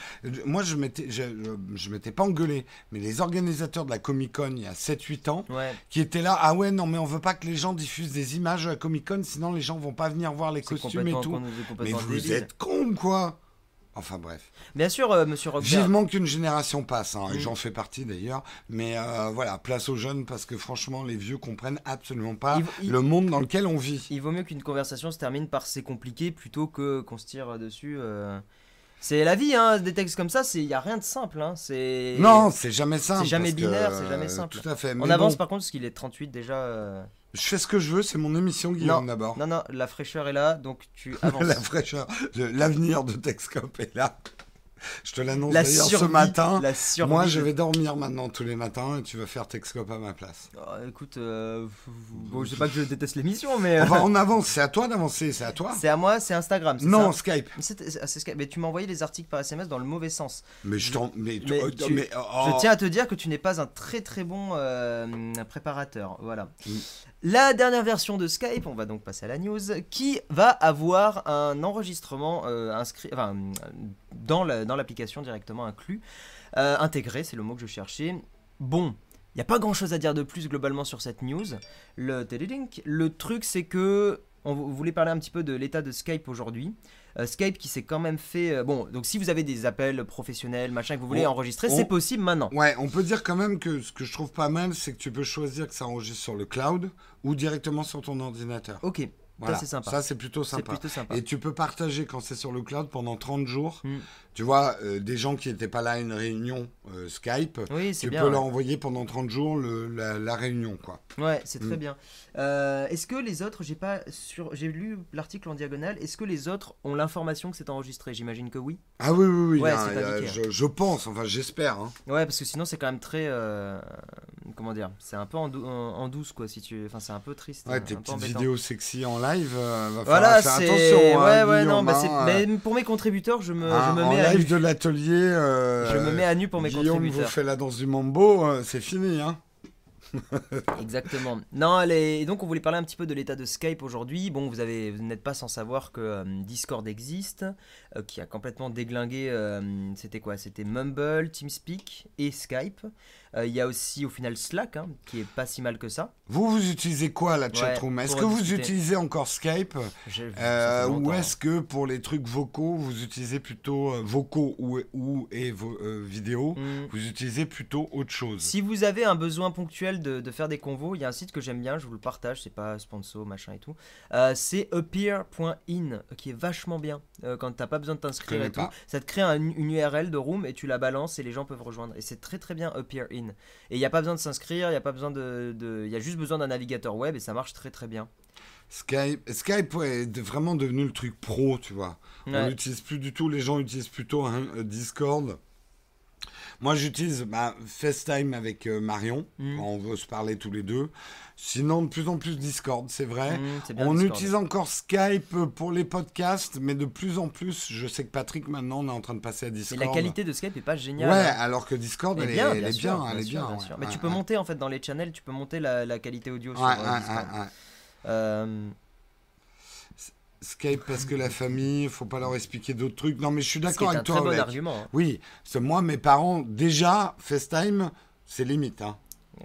Moi, je m'étais, je, m'étais pas engueulé, mais les organisateurs de la Comic Con il y a 7-8 ans, qui étaient là, ah ouais, non, mais on veut pas que les gens diffusent des images à Comic Con, sinon les gens vont pas venir voir les costumes et tout. Con- Mais vous débile. êtes cons, quoi Enfin bref. Bien sûr, euh, monsieur Rockberg. Vivement qu'une génération passe, hein, et Mm. j'en fais partie d'ailleurs. Mais euh, voilà, place aux jeunes, parce que franchement, les vieux comprennent absolument pas Il- il- le monde dans lequel on vit. Il vaut mieux qu'une conversation se termine par c'est compliqué plutôt que qu'on se tire dessus. euh. C'est la vie, hein, des textes comme ça, il n'y a rien de simple. Hein. Non, c'est jamais simple. C'est jamais binaire, c'est jamais simple. Tout à fait. On avance bon, par contre parce qu'il est 38 déjà. Euh. Je fais ce que je veux, c'est mon émission, Guillaume, d'abord. Non, non, la fraîcheur est là, donc tu avances. La fraîcheur, l'avenir de Texcop est là. Je te l'annonce La d'ailleurs ce matin. La Moi, je vais dormir maintenant tous les matins et tu vas faire Texcop à ma place. Oh, écoute, euh, bon, je sais pas que je déteste l'émission, mais. euh, Enfin, on avance. C'est à toi d'avancer. C'est à toi. C'est à moi, c'est Instagram. Non, ça Skype. C'est- c'est- Skype. Mais tu m'as envoyé les articles par SMS dans le mauvais sens. Mais je t'en. Mais, Mais oh, tu- mais, oh, Je tiens à te dire que tu n'es pas un très très bon euh, préparateur. Voilà. La dernière version de Skype, on va donc passer à la news, qui va avoir un enregistrement euh, inscrit, dans la- dans l'application directement inclus, euh, intégré, c'est le mot que je cherchais. Bon. Il n'y a pas grand chose à dire de plus globalement sur cette news. Le, le truc, c'est que on vou- voulait parler un petit peu de l'état de Skype aujourd'hui. Euh, Skype qui s'est quand même fait. euh, bon, donc si vous avez des appels professionnels, machin, que vous voulez On- enregistrer, c'est possible maintenant. Ouais, on peut dire quand même que ce que je trouve pas mal, c'est que tu peux choisir que ça enregistre sur le cloud ou directement sur ton ordinateur. Ok, Voilà. c'est sympa. Ça, c'est plutôt plutôt sympa. Et tu peux partager quand c'est sur le cloud pendant 30 jours. Mm. Tu vois, euh, des gens qui n'étaient pas là à une réunion euh, Skype, Oui, tu bien. peux ouais. leur envoyer pendant 30 jours le- la, la réunion, quoi. Ouais, c'est très Mm. bien. Euh, est-ce que les autres, j'ai pas sur, j'ai lu l'article en diagonale. Est-ce que les autres ont l'information que c'est enregistré? J'imagine que oui. Ah oui, oui, oui. Ouais, a- indiqué. je, je pense, enfin j'espère. hein. Ouais, parce que sinon c'est quand même très, comment dire, c'est un peu en, dou- en- en douce quoi. Si tu, enfin c'est un peu triste. Ouais, tes petites vidéos sexy en live, va Voilà, faire attention. ouais, hein, ouais, non, c'est- hein, mais pour mes contributeurs, je me, hein, je me mets live de l'atelier. euh, Je me mets à nu pour mes Guillaume vous contributeurs. fait la danse du mambo, euh, c'est fini. Hein. Exactement. Non, les- donc on voulait parler un petit peu de l'état de Skype aujourd'hui. Bon, vous avez, vous n'êtes pas sans savoir que euh, Discord existe, euh, qui a complètement déglingué. euh, C'était quoi? C'était Mumble, TeamSpeak et Skype. Euh, Il y a aussi au final Slack, hein, qui est pas si mal que ça. Vous, vous utilisez quoi la chatroom Est-ce pour que vous utilisez encore Skype Euh, ou est-ce que pour les trucs vocaux, vous utilisez plutôt euh, vocaux ou, ou et vidéo, Hmm. vous utilisez plutôt autre chose? Si vous avez un besoin ponctuel de, de faire des convos, il y a un site que j'aime bien, je vous le partage, c'est pas sponsor, machin et tout. C'est appear.in qui est vachement bien. Euh, quand t'as pas besoin de t'inscrire et tout, pas. ça te crée un- une URL de room et tu la balances et les gens peuvent rejoindre. Et c'est très très bien appear.in. Et il n'y a pas besoin de s'inscrire, il n'y a pas besoin de. y a juste besoin d'un navigateur web et ça marche très très bien. Skype, Skype ouais, est vraiment devenu le truc pro, tu vois. On Ouais. l'utilise plus du tout, les gens utilisent plutôt hein, Discord. Moi, j'utilise bah, FaceTime avec euh, Marion, Mm. quand on veut se parler tous les deux. Sinon, de plus en plus Discord, c'est vrai. Bien on Discord. utilise encore Skype pour les podcasts, mais de plus en plus, je sais que Patrick, maintenant, on est en train de passer à Mais Discord. la qualité de Skype est pas géniale. Ouais, hein. alors que Discord, Elle est bien, elle est sûr, bien, elle est sûr, bien. bien ouais, sûr. Mais ouais, tu peux monter en fait dans les channels, tu peux monter la, la qualité audio sur euh, ouais, Discord. ouais, ouais. Euh, Skype parce que la famille, faut pas leur expliquer d'autres trucs. Non, mais je suis d'accord un avec toi. très bon Olek. argument. hein. Oui, c'est moi, mes parents, déjà, FaceTime, c'est limite. Hein.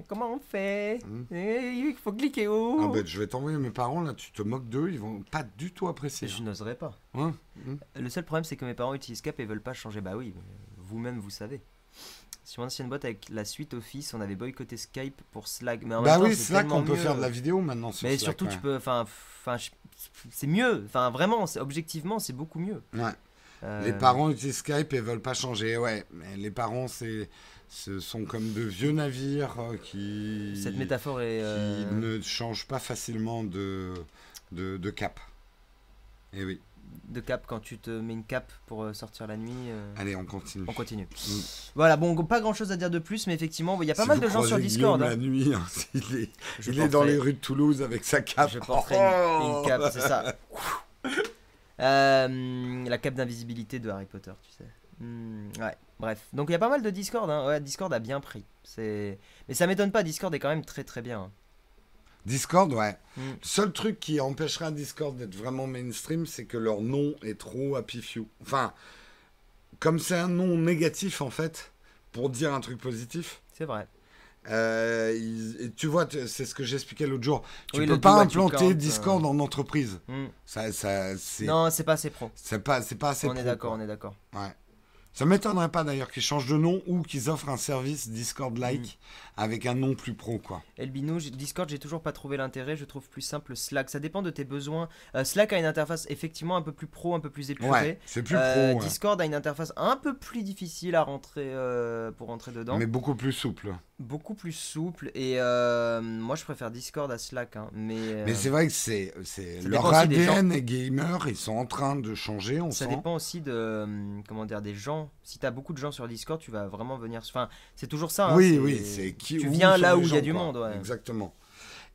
Comment on fait Mm. Eh, Il faut cliquer où Ah ben, je vais t'envoyer mes parents, là, tu te moques d'eux, ils vont pas du tout apprécier. Je n'oserais pas. Hein Hein Le seul problème, c'est que mes parents utilisent Skype et veulent pas changer. Bah oui, vous-même, vous savez. Sur mon ancienne boîte avec la suite Office, on avait boycotté Skype pour Slack. Mais en Bah même temps, oui, tellement qu'on peut mieux. faire de la vidéo maintenant sur Mais Slack, surtout, ouais. tu peux. Enfin, c'est mieux. Enfin, vraiment, c'est- objectivement, c'est beaucoup mieux. Ouais. Euh, Les parents utilisent Skype et veulent pas changer. Ouais, mais les parents, c'est, ce sont comme de vieux navires euh, qui, Cette métaphore est. qui euh, ne changent pas facilement de, de, de cap. Et oui. De cap quand tu te mets une cape pour euh, sortir la nuit. euh, Allez, on continue. On continue. Mm. Voilà, bon, pas grand chose à dire de plus, mais effectivement, il y a pas Si mal de gens sur Discord. Hein. la nuit, hein, il est, Je il est dans les rues de Toulouse avec sa cape. Je porterai une, une cape, c'est ça. Euh, la cape d'invisibilité de Harry Potter, tu sais. Hmm, ouais, bref. Donc il y a pas mal de Discord. Hein. Ouais, Discord a bien pris. Mais ça m'étonne pas. Discord est quand même très très bien. Discord, ouais. Mm. Le seul truc qui empêchera Discord d'être vraiment mainstream, c'est que leur nom est trop happy few. Enfin, comme c'est un nom négatif, en fait, pour dire un truc positif, C'est vrai. euh, ils- et tu vois, c'est ce que j'expliquais l'autre jour. Tu Oui, peux pas implanter Discord en entreprise. Hmm. Ça, ça, Non, c'est pas assez pro. c'est pas, c'est pas assez on est pro, d'accord, on est d'accord. Ouais. Ça m'étonnerait pas d'ailleurs qu'ils changent de nom ou qu'ils offrent un service Discord-like Mm. avec un nom plus pro, quoi. Elbino, Discord, j'ai toujours pas trouvé l'intérêt. Je trouve plus simple Slack. Ça dépend de tes besoins. Euh, Slack a une interface effectivement un peu plus pro, un peu plus épurée. Ouais, c'est plus Euh, pro, ouais. Discord a une interface un peu plus difficile à rentrer euh, pour rentrer dedans, mais beaucoup plus souple. beaucoup plus souple. Et euh, moi, je préfère Discord à Slack. hein, mais euh, Mais c'est vrai que c'est, leur ADN est gamer, ils sont en train de changer, on ça sent. dépend aussi de euh, comment dire des gens. Si t'as beaucoup de gens sur Discord, tu vas vraiment venir. Enfin, c'est toujours ça. hein, oui, oui, c'est qui Tu viens là où il y a du quoi. monde. Ouais. Exactement.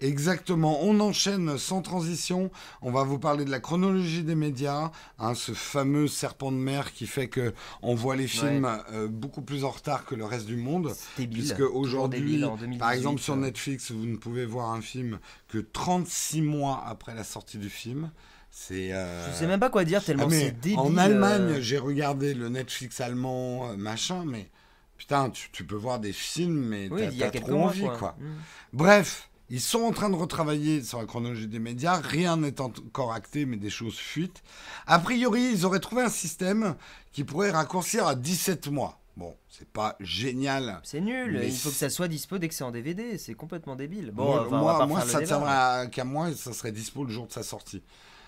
Exactement. On enchaîne sans transition. On va vous parler de la chronologie des médias, hein, ce fameux serpent de mer qui fait que on voit les films euh, beaucoup plus en retard que le reste du monde. Débile. Puisque aujourd'hui, par 2018, exemple sur euh, Netflix, vous ne pouvez voir un film que 36 mois après la sortie du film. C'est. euh, Je sais même pas quoi dire tellement Ah, c'est débile. En Allemagne, euh, j'ai regardé le Netflix allemand, euh, machin, mais putain, tu, tu peux voir des films, mais Oui, t'as il y a t'as quelques trop envie, quoi. quoi. Mm. Bref, ils sont en train de retravailler sur la chronologie des médias. Rien n'est encore acté, mais des choses fuitent. A priori, ils auraient trouvé un système qui pourrait raccourcir à 17 mois. Bon, c'est pas génial. C'est nul, Mais il faut que ça soit dispo dès que c'est en DVD, c'est complètement débile. Bon, moi, enfin, on va moi, pas ça débat. tiendrait à- qu'à moi, ça serait dispo le jour de sa sortie.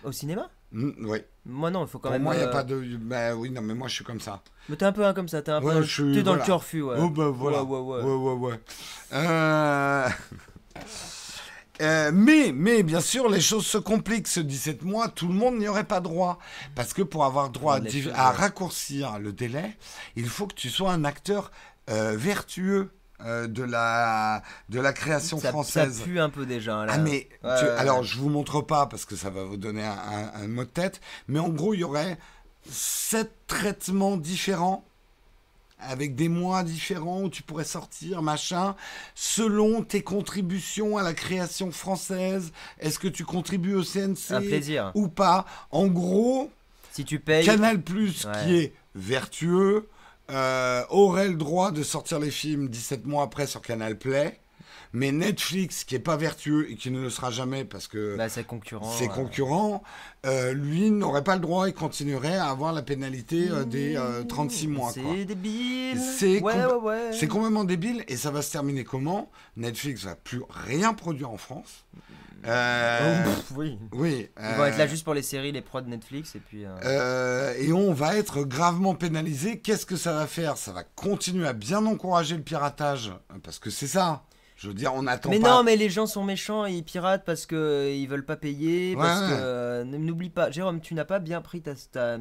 Au cinéma Mm, oui. Moi non, il faut quand Pour même. moi, il n'y a euh, pas de. Bah oui, non, mais moi, je suis comme ça. Mais t'es un peu un comme ça, t'es un peu. Ouais, je T'es dans voilà. le turfu, ouais. Oh, bah voilà. Ouais, ouais, ouais. Ouais, ouais, ouais. Euh, euh, mais, mais bien sûr, les choses se compliquent. Ce 17 mois, tout le monde n'y aurait pas droit. Parce que pour avoir droit à, raccourcir le délai, il faut que tu sois un acteur euh, vertueux euh, de, la, de la création ça, française. ça pue un peu déjà. Là. Ah mais Ouais, tu- ouais, alors ouais. je vous montre pas parce que ça va vous donner un, un- un mot de tête, mais en gros il y aurait sept traitements différents avec des mois différents où tu pourrais sortir machin selon tes contributions à la création française. Est-ce que tu contribues au CNC Un plaisir. ou pas? En gros, Si tu payes. Canal Plus qui est vertueux euh, aurait le droit de sortir les films 17 mois après sur Canal Play. Mais Netflix, qui est pas vertueux et qui ne le sera jamais parce que Bah, c'est concurrent. ses ouais. concurrents, euh, lui n'aurait pas le droit et continuerait à avoir la pénalité euh, des euh, 36 mois. C'est débile. C'est ouais, compl- ouais, ouais. C'est complètement débile et ça va se terminer comment? Netflix va plus rien produire en France. Euh, Oh, pff, oui. oui. Ils vont euh, être là juste pour les séries, les prods Netflix et puis. euh, euh, et on va être gravement pénalisé. Qu'est-ce que ça va faire? Ça va continuer à bien encourager le piratage, parce que c'est ça. Je veux dire, on attend Mais pas. non, mais les gens sont méchants et ils piratent parce que euh, ils veulent pas payer. Ouais, parce ouais. que euh, n'oublie pas, Jérôme, tu n'as pas bien pris ta, ta,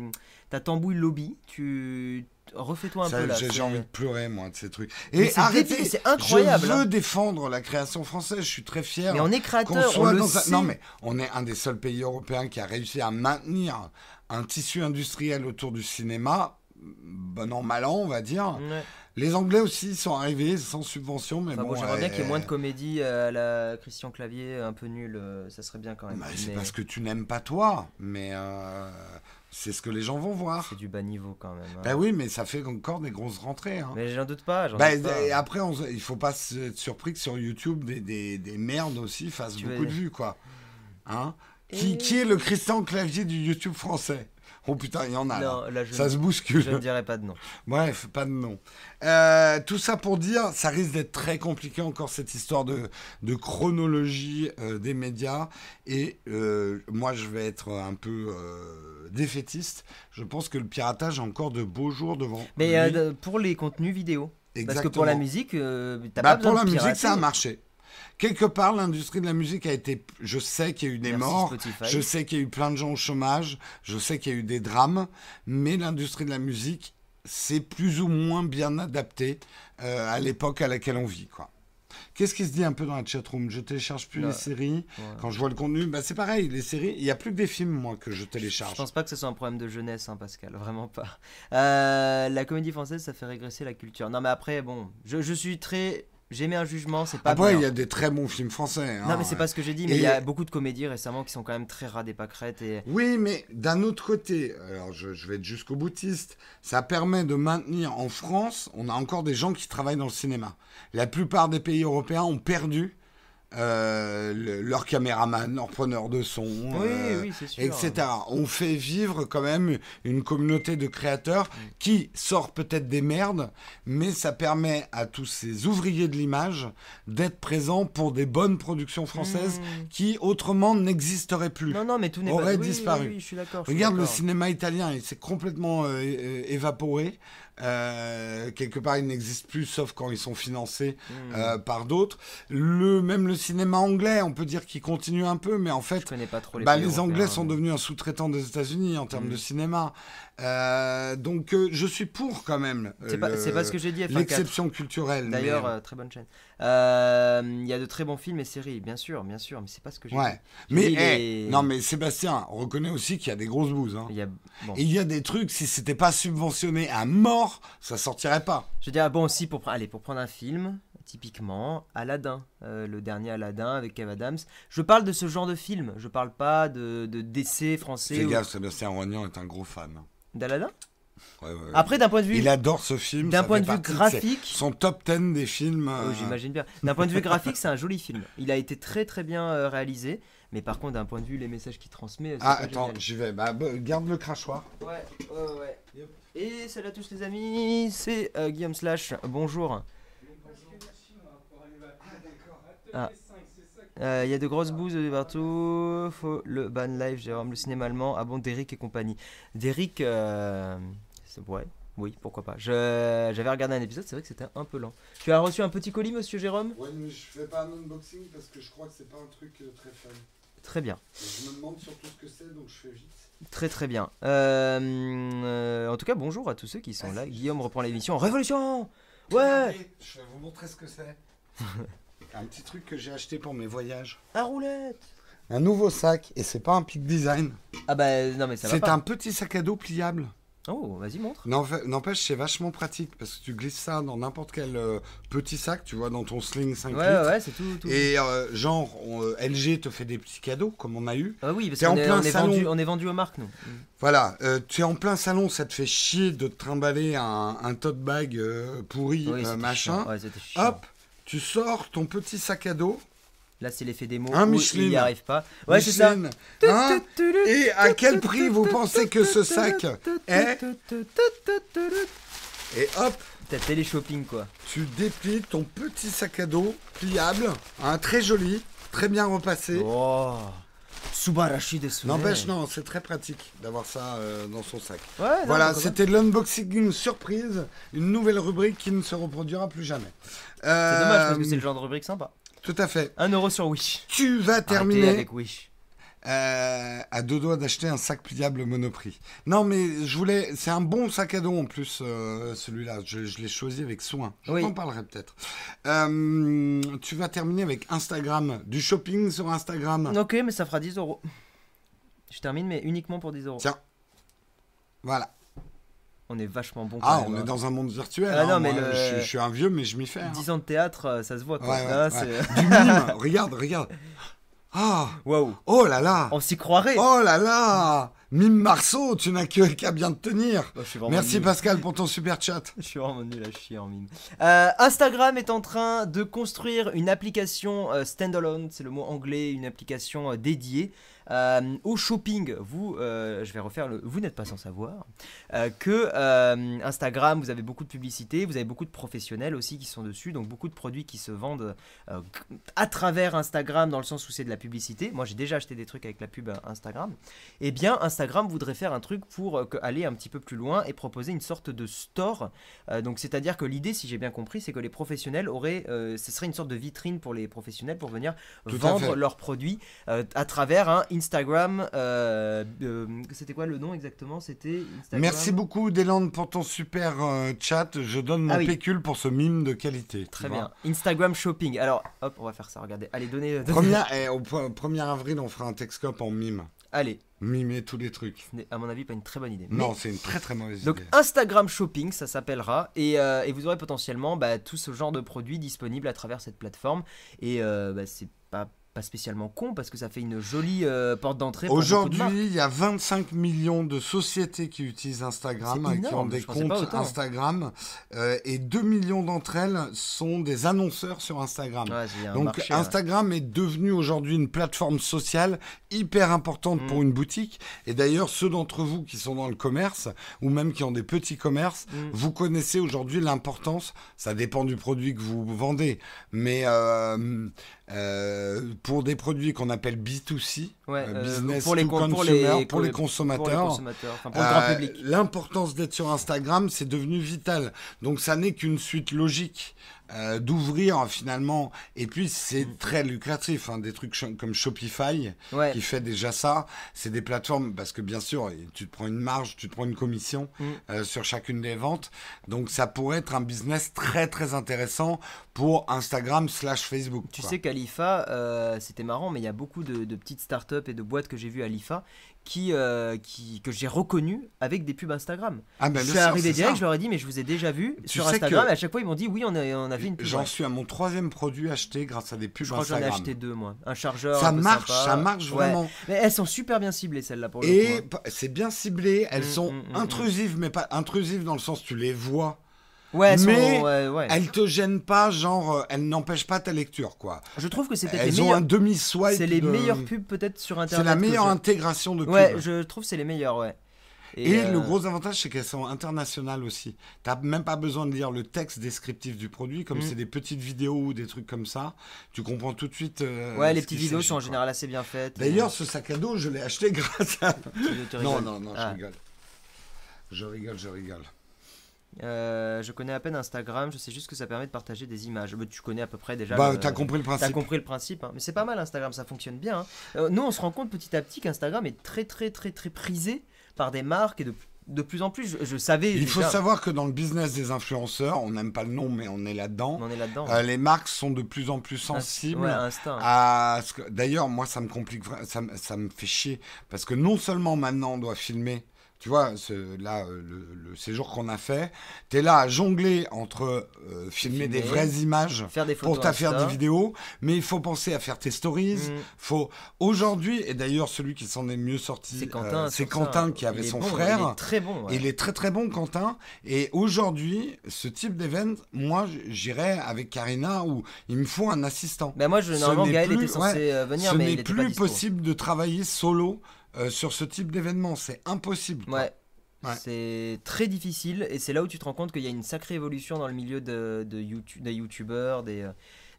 ta tambouille lobby. Tu refais-toi un Ça, peu là. J'ai envie de pleurer, moi, de ces trucs. Mais Et arrêtez, c'est incroyable, Je veux hein. défendre la création française, je suis très fier. Mais on est créateur, on le dans un- sait. Non, mais on est un des seuls pays européens qui a réussi à maintenir un tissu industriel autour du cinéma, bon an, mal an, on va dire. Ouais. Les Anglais aussi sont arrivés sans subvention, mais Enfin, bon. bon, j'aimerais bien euh, qu'il y ait moins de comédie à la Christian Clavier, un peu nul, euh, ça serait bien quand même. bah, c'est Mais parce que tu n'aimes pas toi, mais euh, c'est ce que les gens vont voir. c'est du bas niveau quand même. hein. Bah oui, mais ça fait encore des grosses rentrées. Hein. Mais j'en doute pas. j'en Bah, doute pas. et après, on, se- il faut pas être surpris que sur YouTube, des, des, des merdes aussi fassent Tu beaucoup veux- de vues, quoi. Hein Et- qui, qui est le Christian Clavier du YouTube français? Oh putain, il y en a. là. Non, là, je, Ça ne- se bouscule. je ne dirais pas de nom. Bref, pas de nom. Euh, tout ça pour dire, ça risque d'être très compliqué encore cette histoire de, de chronologie euh, des médias. Et euh, moi, je vais être un peu défaitiste. Je pense que le piratage a encore de beaux jours devant. Mais lui. pour les contenus vidéo. Parce que pour la Exactement. musique, t'as Bah, pas besoin pour la musique, ça a marché. Quelque part, l'industrie de la musique a été. Je sais qu'il y a eu des Merci morts, Spotify. je sais qu'il y a eu plein de gens au chômage, je sais qu'il y a eu des drames, mais l'industrie de la musique s'est plus ou moins bien adaptée euh, à l'époque à laquelle on vit. quoi. Qu'est-ce qui se dit un peu dans la chatroom? Je télécharge plus Ouais. les séries. Ouais. Quand je vois le contenu, bah c'est pareil, les séries, il n'y a plus que des films, moi, que je Je télécharge. pense pas que ce soit un problème de jeunesse, hein, Pascal, vraiment pas. Euh, la comédie française, ça fait régresser la culture. Non, mais après, bon, je, je suis très. J'émets un jugement, c'est pas Après, il y a des très bons films français. Non, hein. mais c'est pas ce que j'ai dit, mais Et- il y a beaucoup de comédies récemment qui sont quand même très ras des pâquerettes et. Oui, mais d'un autre côté, alors je, je vais être jusqu'au boutiste, ça permet de maintenir en France, on a encore des gens qui travaillent dans le cinéma. La plupart des pays européens ont perdu euh, le- leurs caméramans, leurs preneurs de son, Oui, euh, oui, c'est sûr. etc. On fait vivre quand même une communauté de créateurs Mm. qui sort peut-être des merdes, mais ça permet à tous ces ouvriers de l'image d'être présents pour des bonnes productions françaises Mmh. qui autrement n'existeraient plus. Non, non, mais tout n'est aurait pas. disparu. Je suis d'accord. je suis Regarde le cinéma italien, il s'est complètement euh, évaporé. Euh, quelque part, il n'existe plus, sauf quand ils sont financés Mmh. euh, par d'autres. Le même le cinéma anglais, on peut dire qu'il continue un peu, mais en fait, connais pas trop les bah, les Anglais sont mais- devenus un sous-traitant des États-Unis en termes Mm. de cinéma. Euh, donc, euh, je suis pour quand même. euh, C'est pas, pas ce que j'ai dit, F1 4. L'exception culturelle. D'ailleurs, mais- euh, très bonne chaîne. Euh, Il y a de très bons films et séries, bien sûr, bien sûr, mais c'est pas ce que j'ai dit. ouais. Mais les- non, mais Sébastien, on reconnaît aussi qu'il y a des grosses bouses. hein. Il y a... bon. Et il y a des trucs, si c'était pas subventionné à mort, ça sortirait pas. Je veux dire, bon, aussi, pour, allez, pour prendre un film, typiquement, Aladdin, euh, le dernier Aladdin avec Kev Adams. Je parle de ce genre de film, je parle pas de, de d'essais français Fais ou- gaffe, Sébastien Roignan est un gros fan. d'Aladdin. Ouais, ouais, ouais. Après, d'un point de vue, il adore ce film. d'un point de vue ses- graphique, son top 10 des films. Oh, euh, j'imagine bien. D'un point de vue graphique, c'est un joli film. Il a été très très bien euh, réalisé, mais par contre, d'un point de vue les messages qu'il transmet, Ah, pas attends, j'y vais. Bah, bah, garde le crachoir. Ouais, ouais, ouais. Et salut à tous les amis, c'est euh, Guillaume Slash. Bonjour. Ah. Euh, Il y a de grosses bouses de partout. Faut le ban live, Jérôme, le cinéma allemand. Ah bon, Derrick et compagnie. Derrick, euh, ouais, oui, pourquoi pas. Je- J'avais regardé un épisode, c'est vrai que c'était un peu lent. Tu as reçu un petit colis, monsieur Jérôme? Ouais, mais je fais pas un unboxing parce que je crois que c'est pas un truc euh, très fun. Très bien. Je me demande surtout ce que c'est, donc je fais vite. Très très bien. Euh, euh, en tout cas, bonjour à tous ceux qui sont là. Guillaume reprend l'émission. Révolution Ouais Je vais vous montrer ce que c'est. un petit truc que j'ai acheté pour mes voyages. À roulette Un nouveau sac, et c'est pas un Peak Design. Ah bah non mais ça va C'est pas. un petit sac à dos pliable. Oh, vas-y montre. N'empêche, c'est vachement pratique parce que tu glisses ça dans n'importe quel euh, petit sac, tu vois, dans ton sling 5 Ouais litres. ouais, c'est tout. tout. Et euh, genre, on- euh, LG te fait des petits cadeaux comme on a eu. Ah oui, parce T'es qu'on en est, plein on est salon. vendu, on est vendu aux marques nous. Voilà, euh, tu es en plein salon, ça te fait chier de te trimballer un, un tote bag euh, pourri, Oui, euh, c'était machin. chiant. Ouais, c'était chiant. Hop, tu sors ton petit sac à dos. Là c'est l'effet démo. Un Michelin. Il y arrive pas. Ouais, c'est ça. Michelin, hein Et à quel prix vous pensez que ce sac est Et hop, T'as télé-shopping quoi. tu déplies ton petit sac à dos pliable, hein, très joli, très bien repassé. Oh. Subarashi desu. N'empêche, non, c'est très pratique d'avoir ça euh, dans son sac. Ouais, Voilà, c'était l'unboxing surprise, une nouvelle rubrique qui ne se reproduira plus jamais. C'est dommage parce que Euh, c'est le genre de rubrique sympa. Tout à fait. 1 euro sur Wish. Tu vas Arrêtez terminer avec Wish. euh, à deux doigts d'acheter un sac pliable Monoprix. Non, mais je voulais. C'est un bon sac à dos en plus, euh, celui-là. Je, je l'ai choisi avec soin. Je Oui. t'en parlerai peut-être. Euh, tu vas terminer avec Instagram. Du shopping sur Instagram. Ok, mais ça fera 10 euros. Je termine, mais uniquement pour 10 euros. Tiens. Voilà. On est vachement bon Ah, on hein. est dans un monde virtuel. Ah hein. non, mais Moi, le- je, je suis un vieux, mais je m'y fais. hein. 10 ans de théâtre, euh, ça se voit quoi. Ouais, ouais, Là, ouais. c'est- Du mime. regarde, regarde. Ah. Waouh. Oh là là. On s'y croirait. Oh là là. Mime Marceau, tu n'as que qu'à bien te tenir. Oh, Merci nul. Pascal pour ton super chat. Je suis vraiment nul à chier en mime. Euh, Instagram est en train de construire une application euh, standalone, c'est le mot anglais, une application euh, dédiée euh, au shopping. Vous, euh, je vais refaire le. Vous n'êtes pas sans savoir euh, que Instagram, vous avez beaucoup de publicité, vous avez beaucoup de professionnels aussi qui sont dessus, donc beaucoup de produits qui se vendent à travers Instagram dans le sens où c'est de la publicité. Moi, j'ai déjà acheté des trucs avec la pub Instagram. Eh bien, Instagram voudrait faire un truc pour aller un petit peu plus loin et proposer une sorte de store. Donc, c'est-à-dire que l'idée, si j'ai bien compris, c'est que les professionnels auraient, ce serait une sorte de vitrine pour les professionnels pour venir Tout vendre leurs produits à travers un Instagram. euh, euh, C'était quoi le nom exactement? C'était Instagram? Merci beaucoup Deslandes pour ton super euh, chat. Je donne mon Ah oui. pécule pour ce mime de qualité. Très bien. Instagram Shopping. Alors, hop, on va faire ça. Regardez. Allez, donnez. donnez- Première, eh, au po- 1er avril, on fera un Texcope en mime. Allez. Mimer tous les trucs. À mon avis, pas une très bonne idée. Non, c'est une très très mauvaise Donc idée. Instagram Shopping, ça s'appellera, et, euh, et vous aurez potentiellement bah, tout ce genre de produits disponibles à travers cette plateforme. Et euh, bah, c'est pas, pas spécialement con parce que ça fait une jolie euh, porte d'entrée. de. Aujourd'hui, il y a 25 millions de sociétés qui utilisent Instagram, qui ont des comptes. Instagram, euh, et 2 millions d'entre elles sont des annonceurs sur Instagram. Ouais, Donc marché, hein. Instagram est devenu aujourd'hui une plateforme sociale hyper importante pour une boutique. Et d'ailleurs, ceux d'entre vous qui sont dans le commerce, ou même qui ont des petits commerces, Mm. vous connaissez aujourd'hui l'importance, ça dépend du produit que vous vendez, mais euh, euh, pour des produits qu'on appelle B2C, Ouais, euh, euh, business pour les to con- consumer, pour les pour les consommateurs, enfin, euh, public. L'importance d'être sur Instagram, c'est devenu vital. Donc ça n'est qu'une suite logique euh, d'ouvrir finalement. Et puis c'est Mm. très lucratif, hein, des trucs comme Shopify Ouais. qui fait déjà ça. C'est des plateformes parce que bien sûr, tu te prends une marge, tu te prends une commission Mm. euh, sur chacune des ventes. Donc ça pourrait être un business très très intéressant pour Instagram slash Facebook. Tu quoi. sais qu'à l'IFA, euh, c'était marrant, mais il y a beaucoup de, de petites startups et de boîtes que j'ai vues à l'IFA qui, euh, qui, que j'ai reconnues avec des pubs Instagram. Ah, ben, je suis arrivé direct, ça. je leur ai dit, mais je vous ai déjà vu Tu sur Instagram. que- Et à chaque fois, ils m'ont dit, oui, on a, on a une pub. J'en suis à mon troisième produit acheté grâce à des pubs Je crois que j'en ai Instagram. acheté deux, moi. Un chargeur. Ça un marche, sympa. ça marche Ouais. vraiment. Mais elles sont super bien ciblées, celles-là, pour le Et coup. hein. c'est bien ciblé, elles Mm, sont mm, mm, intrusives, mais pas intrusives dans le sens tu les vois. Ouais, mais ouais, ouais. Elles te gênent pas, genre euh, elles n'empêchent pas ta lecture, quoi. Je trouve que c'est peut-être les Elles ont un demi-swipe. C'est les de- meilleures pubs, peut-être, sur Internet. C'est la meilleure je- intégration de pub. Ouais, je trouve que c'est les meilleures, ouais. Et, euh, le gros avantage, c'est qu'elles sont internationales aussi. T'as même pas besoin de lire le texte descriptif du produit, comme Mm. c'est des petites vidéos ou des trucs comme ça. Tu comprends tout de suite. euh, Ouais, les petites vidéos sont en général assez bien faites. D'ailleurs, ce sac à dos, je l'ai acheté grâce à. Non, non, non, Ah. je rigole. Je rigole, je rigole. Euh, je connais à peine Instagram, je sais juste que ça permet de partager des images. Mais tu connais à peu près déjà. Bah, le- t'as compris le T'as principe. compris le principe, hein. mais c'est pas mal Instagram, ça fonctionne bien. hein. Euh, nous, on se rend compte petit à petit qu'Instagram est très très très très prisé par des marques et de, de plus en plus. Je, je savais. Il faut savoir que dans le business des influenceurs, on n'aime pas le nom, mais on est là-dedans. On est là-dedans. euh, les marques sont de plus en plus sensibles Ouais, à. D'ailleurs, moi, ça me complique, ça, me- ça me fait chier parce que non seulement maintenant on doit filmer. Tu vois, ce- là, euh, le, le séjour qu'on a fait, t'es là à jongler entre euh, filmer des vraies images Faire des photos. pour ta faire des vidéos, mais il faut penser à faire tes stories. Mm. Faut aujourd'hui, et d'ailleurs celui qui s'en est mieux sorti, C'est euh, Quentin. c'est Quentin ça. qui avait son bon, frère. Il est très bon. ouais. Il est très très bon, Quentin. Et aujourd'hui, ce type d'événement, moi, j'irais avec Karina où il me faut un assistant. Bah, moi, je, normalement, Gaël était censé venir, Ce mais il n'est pas plus possible de travailler solo euh, sur ce type d'événement. C'est impossible. quoi. Ouais. Ouais. C'est très difficile et c'est là où tu te rends compte qu'il y a une sacrée évolution dans le milieu de, de YouTube, des youtubeurs, des, euh,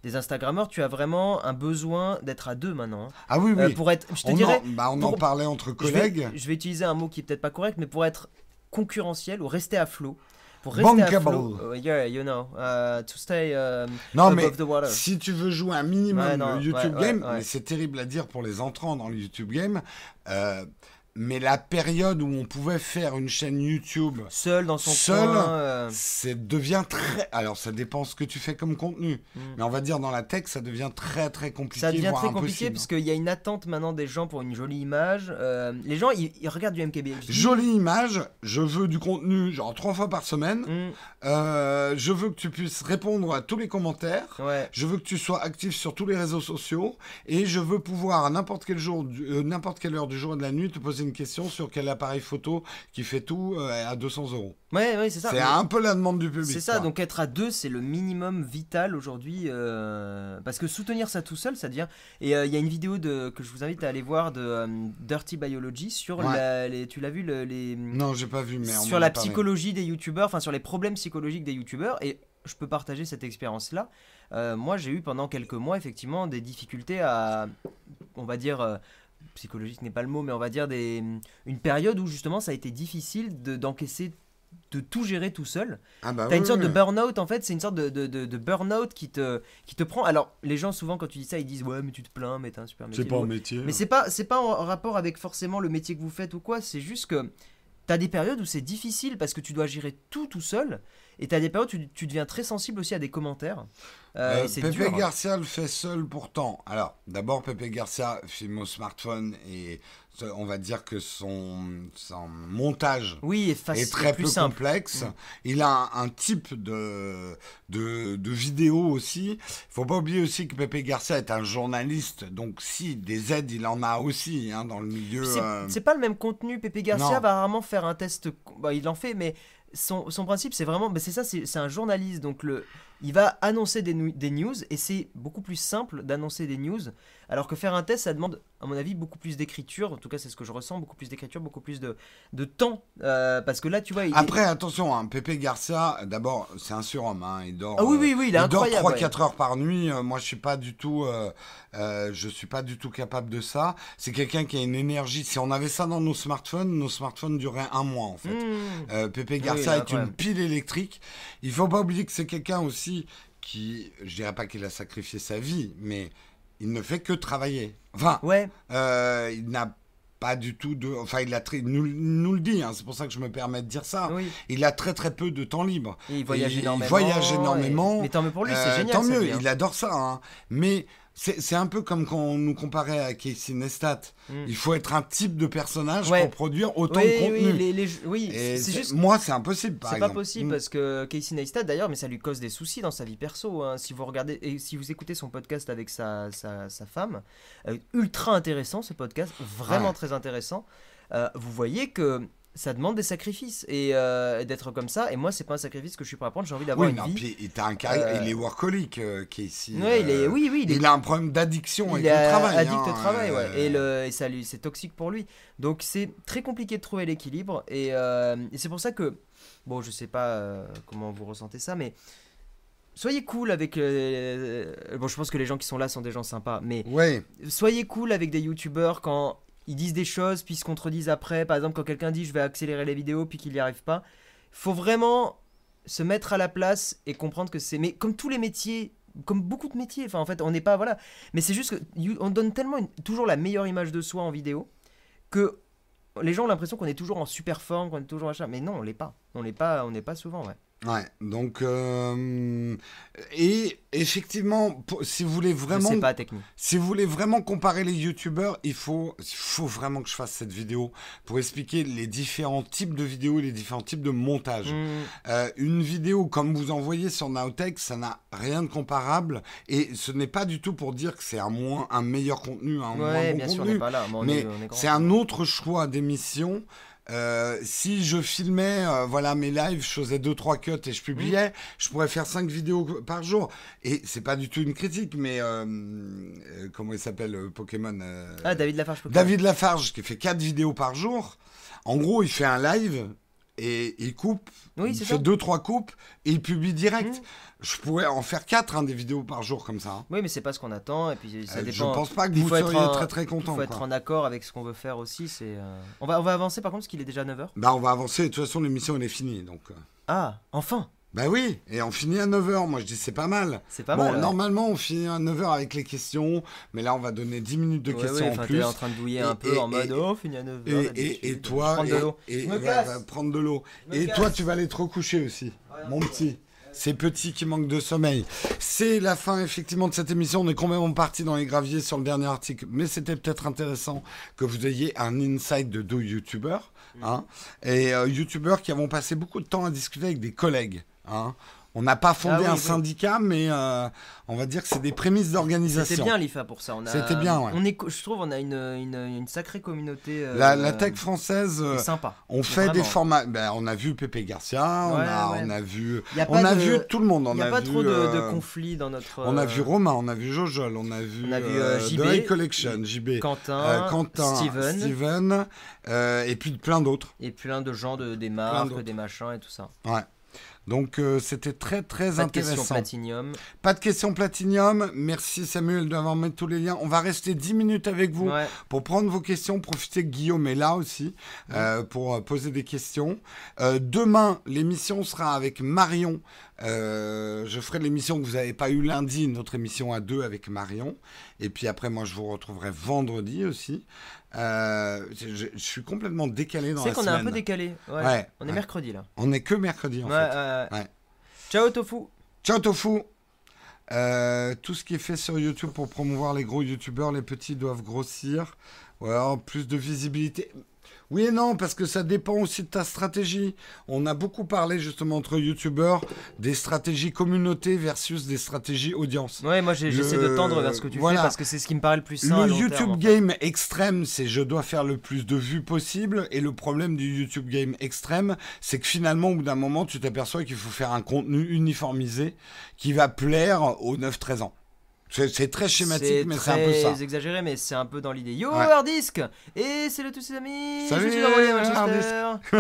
des Instagrammeurs, tu as vraiment un besoin d'être à deux maintenant. hein. Ah oui, oui. Euh, pour être, je te on dirais, en, bah, on en parlait entre je vais, collègues. je vais utiliser un mot qui est peut-être pas correct, mais pour être concurrentiel ou rester à flot. Pour rester à Bankable. flot, uh, yeah, you know, uh, to stay um, Non, mais above the water. si tu veux jouer un minimum Ouais, non, YouTube ouais, Game, ouais. mais c'est terrible à dire pour les entrants dans le YouTube Game, euh, mais la période où on pouvait faire une chaîne YouTube, Seul dans son Seul, coin. euh, c'est devient très. Alors ça dépend ce que tu fais comme contenu, Mm. mais on va dire dans la tech, ça devient très très compliqué. Ça devient voire très compliqué parce qu'il y a une attente maintenant des gens pour une jolie image. Euh, les gens, ils, ils regardent du MKBHD. Jolie image, je veux du contenu genre trois fois par semaine. Mm, Euh, je veux que tu puisses répondre à tous les commentaires. ouais. Je veux que tu sois actif sur tous les réseaux sociaux et je veux pouvoir à n'importe quel jour, euh, n'importe quelle heure du jour et de la nuit te poser une question sur quel appareil photo qui fait tout euh, à 200 euros. Ouais, ouais, c'est ça. C'est un peu la demande du public. C'est ça, quoi. donc être à deux, c'est le minimum vital aujourd'hui. euh, parce que soutenir ça tout seul, ça devient. Et euh, il y a une vidéo de, que je vous invite à aller voir de Dirty Biology sur Ouais. la, les. Tu l'as vu, le- les. Non, j'ai pas vu, mais on sur la psychologie des youtubeurs, enfin sur les problèmes psychologiques des youtubeurs. Et je peux partager cette expérience-là. Euh, moi, j'ai eu pendant quelques mois, effectivement, des difficultés à. On va dire. Psychologique n'est pas le mot, mais on va dire des, une période où justement ça a été difficile de- d'encaisser, de tout gérer tout seul. Ah bah T'as une oui, sorte de burn-out en fait, c'est une sorte de, de, de, de burn-out qui te, qui te prend. Alors, les gens souvent quand tu dis ça, ils disent Ouais, mais tu te plains, mais t'as un super métier. C'est pas un métier. Mais c'est pas, c'est pas en rapport avec forcément le métier que vous faites ou quoi, c'est juste que t'as des périodes où c'est difficile parce que tu dois gérer tout tout seul, et t'as des périodes où tu, tu deviens très sensible aussi à des commentaires. Euh, Euh, Pepe dur. Garcia le fait seul pourtant. Alors, d'abord, Pepe Garcia filme au smartphone et on va dire que son, son montage Oui, est très plus peu simple. complexe. Mm. Il a un, un type de, de, de vidéo aussi. faut pas oublier aussi que Pepe Garcia est un journaliste, donc si, des aides, il en a aussi hein, dans le milieu. C'est euh, pas le même contenu. Pepe Garcia Non. va rarement faire un test. Bah, il en fait, mais son, principe, c'est vraiment. c'est ça, c'est un journaliste. Donc, le, il va annoncer des, news et c'est beaucoup plus simple d'annoncer des news. Alors que faire un test, ça demande, à mon avis, beaucoup plus d'écriture. En tout cas, c'est ce que je ressens beaucoup plus d'écriture, beaucoup plus de, de temps. Euh, parce que là, tu vois. Il est- Après, attention, hein, Pepe Garcia, d'abord, c'est un surhomme. hein, il dort. Ah oui, euh, oui, oui, il est dort incroyable. 3-4 heures par nuit. Euh, moi, je suis pas du tout, euh, euh, je suis pas du tout capable de ça. C'est quelqu'un qui a une énergie. Si on avait ça dans nos smartphones, nos smartphones dureraient un mois en fait. Mmh. Euh, Pepe Garcia est, une pile électrique. Il faut pas oublier que c'est quelqu'un aussi qui, je dirais pas qu'il a sacrifié sa vie, mais il ne fait que travailler. Enfin, Ouais, euh, il n'a pas du tout de, enfin, il a très, nous, nous le dit. hein, c'est pour ça que je me permets de dire ça. oui. Il a très très peu de temps libre. Et il voyage Et il énormément. voyage énormément. et- Mais tant mieux pour lui, Euh, c'est génial. Tant mieux, il adore ça. hein. Mais c'est un peu comme quand on nous comparait à Casey Neistat. Mm. Il faut être un type de personnage Ouais. pour produire autant Oui, de contenu. oui, les- les- oui, Et c'est c'est- juste. Moi, c'est impossible, C'est pas possible Mm. parce que Casey Neistat d'ailleurs, mais ça lui cause des soucis dans sa vie perso. hein. Si vous regardez et si vous écoutez son podcast avec sa, sa, sa femme, euh, ultra intéressant ce podcast, vraiment Ouais. très intéressant. euh, vous voyez que ça demande des sacrifices et euh, d'être comme ça. Et moi, c'est pas un sacrifice que je suis prêt à prendre. J'ai envie d'avoir Oui, une non, vie. puis il t'a un carré- Euh, il est workaholic, euh, Casey. Ouais, il est, euh, oui, oui, il est a un problème d'addiction avec le travail. addict hein, au travail, ouais. euh, Et, le, et ça lui, c'est toxique pour lui. Donc c'est très compliqué de trouver l'équilibre. Et, euh, et c'est pour ça que, bon, je sais pas euh, comment vous ressentez ça, mais soyez cool avec. euh, bon, je pense que les gens qui sont là sont des gens sympas, mais Ouais, soyez cool avec des youtubeurs quand ils disent des choses puis se contredisent après. Par exemple, quand quelqu'un dit je vais accélérer les vidéos puis qu'il n'y arrive pas, faut vraiment se mettre à la place et comprendre que c'est. Mais comme tous les métiers, comme beaucoup de métiers, enfin en fait, on n'est pas voilà. Mais c'est juste que you- on donne tellement toujours la meilleure image de soi en vidéo que les gens ont l'impression qu'on est toujours en super forme, qu'on est toujours machin. Mais non, on l'est pas. On l'est pas. On n'est pas souvent, ouais. Ouais. Donc, euh, et effectivement, si vous voulez vraiment pas technique. Si vous voulez vraiment comparer les youtubeurs, il faut, il faut vraiment que je fasse cette vidéo pour expliquer les différents types de vidéos et les différents types de montage. Mm. Euh, une vidéo comme vous en voyez sur Nowtech, ça n'a rien de comparable et ce n'est pas du tout pour dire que c'est un moins, un meilleur contenu, un moins Ouais, bon bien sûr, on contenu. pas là. Mais, c'est un autre choix d'émission. Euh, si je filmais euh, voilà mes lives, je faisais deux trois cuts et je publiais, je pourrais faire cinq vidéos par jour. Et c'est pas du tout une critique, mais euh, euh, comment il s'appelle euh, Pokémon Ah, David Lafarge. David Lafarge qui fait quatre vidéos par jour. En gros, il fait un live et il coupe, Oui, il fait ça. deux trois coupes et il publie direct. Mm. Je pourrais en faire quatre hein, des vidéos par jour comme ça. hein. Oui, mais c'est pas ce qu'on attend, et puis ça Euh, dépend. je pense pas que il vous faut être seriez en- très très Il content. faut être quoi. en accord avec ce qu'on veut faire aussi. C'est. euh, On va on va avancer par contre parce qu'il est déjà 9h. Bah on va avancer, de toute façon l'émission elle est finie donc. euh. Ah, enfin. Bah oui, et on finit à 9h, moi je dis c'est pas mal. C'est pas bon, mal. ouais. normalement on finit à 9h avec les questions, mais là on va donner 10 minutes de Ouais, questions ouais, en plus. t'es en train de douiller Et- un peu et- en mode et- oh, fini à 9h. Et, toi, prendre de prendre de l'eau. Et casse. toi, tu vas aller te recoucher aussi, mon petit. Ces petits qui manquent de sommeil. C'est la fin, effectivement, de cette émission. On est complètement parti dans les graviers sur le dernier article, mais c'était peut-être intéressant que vous ayez un insight de deux youtubeurs. Hein, et euh, youtubeurs qui avons passé beaucoup de temps à discuter avec des collègues. Hein. On n'a pas fondé Ah oui, un oui. syndicat, mais euh, on va dire que c'est des prémices d'organisation. C'était bien l'IFA pour ça. C'était bien, ouais. On est, je trouve, on a une, une, une sacrée communauté. euh, La, la tech française, euh, est sympa. on fait des formats. Ben, on a vu Pépé Garcia, on, a, ouais. on a vu, a on a de- vu tout le monde. On Il n'y a, a pas vu, trop de, de euh, conflits dans notre. On a vu Romain, on a vu Jojol, on a vu, On a vu, JB, The High Collection, JB, Quentin, Quentin, Steven, Steven, et puis plein d'autres. et plein de gens de, des marques, des machins et tout ça. Ouais. Donc euh, c'était très très Pas de question intéressant. Platinium. Pas de questions platinium. Merci Samuel d'avoir mis tous les liens. On va rester 10 minutes avec vous Ouais. pour prendre vos questions. Profitez que Guillaume est là aussi euh, pour euh, poser des questions. Euh, demain, l'émission sera avec Marion. Euh, je ferai l'émission que vous n'avez pas eu lundi, notre émission à deux avec Marion. Et puis après, moi, je vous retrouverai vendredi aussi. Euh, je, suis complètement décalé dans C'est la qu'on semaine. a un peu décalé. Ouais. Ouais, on est ouais. mercredi là. On est que mercredi en fait. Ciao Tofu. Ciao Tofu Euh, tout ce qui est fait sur YouTube pour promouvoir les gros youtubeurs, les petits doivent grossir. Ouais, alors, plus de visibilité. Oui et non, parce que ça dépend aussi de ta stratégie. On a beaucoup parlé justement entre youtubeurs des stratégies communauté versus des stratégies audience. Ouais, moi j'essaie Le- de tendre vers ce que tu voilà. fais parce que c'est ce qui me paraît le plus sain. à Le long YouTube terme, en fait. game extrême, c'est je dois faire le plus de vues possible. Et le problème du YouTube game extrême, c'est que finalement, au bout d'un moment, tu t'aperçois qu'il faut faire un contenu uniformisé qui va plaire aux 9-13 ans. C'est c'est très schématique, mais c'est un peu ça. très exagéré, mais c'est un peu dans l'idée. Yo, Ouais. Hardisk Et c'est le tous ses amis Salut, Je suis dans à. Manchester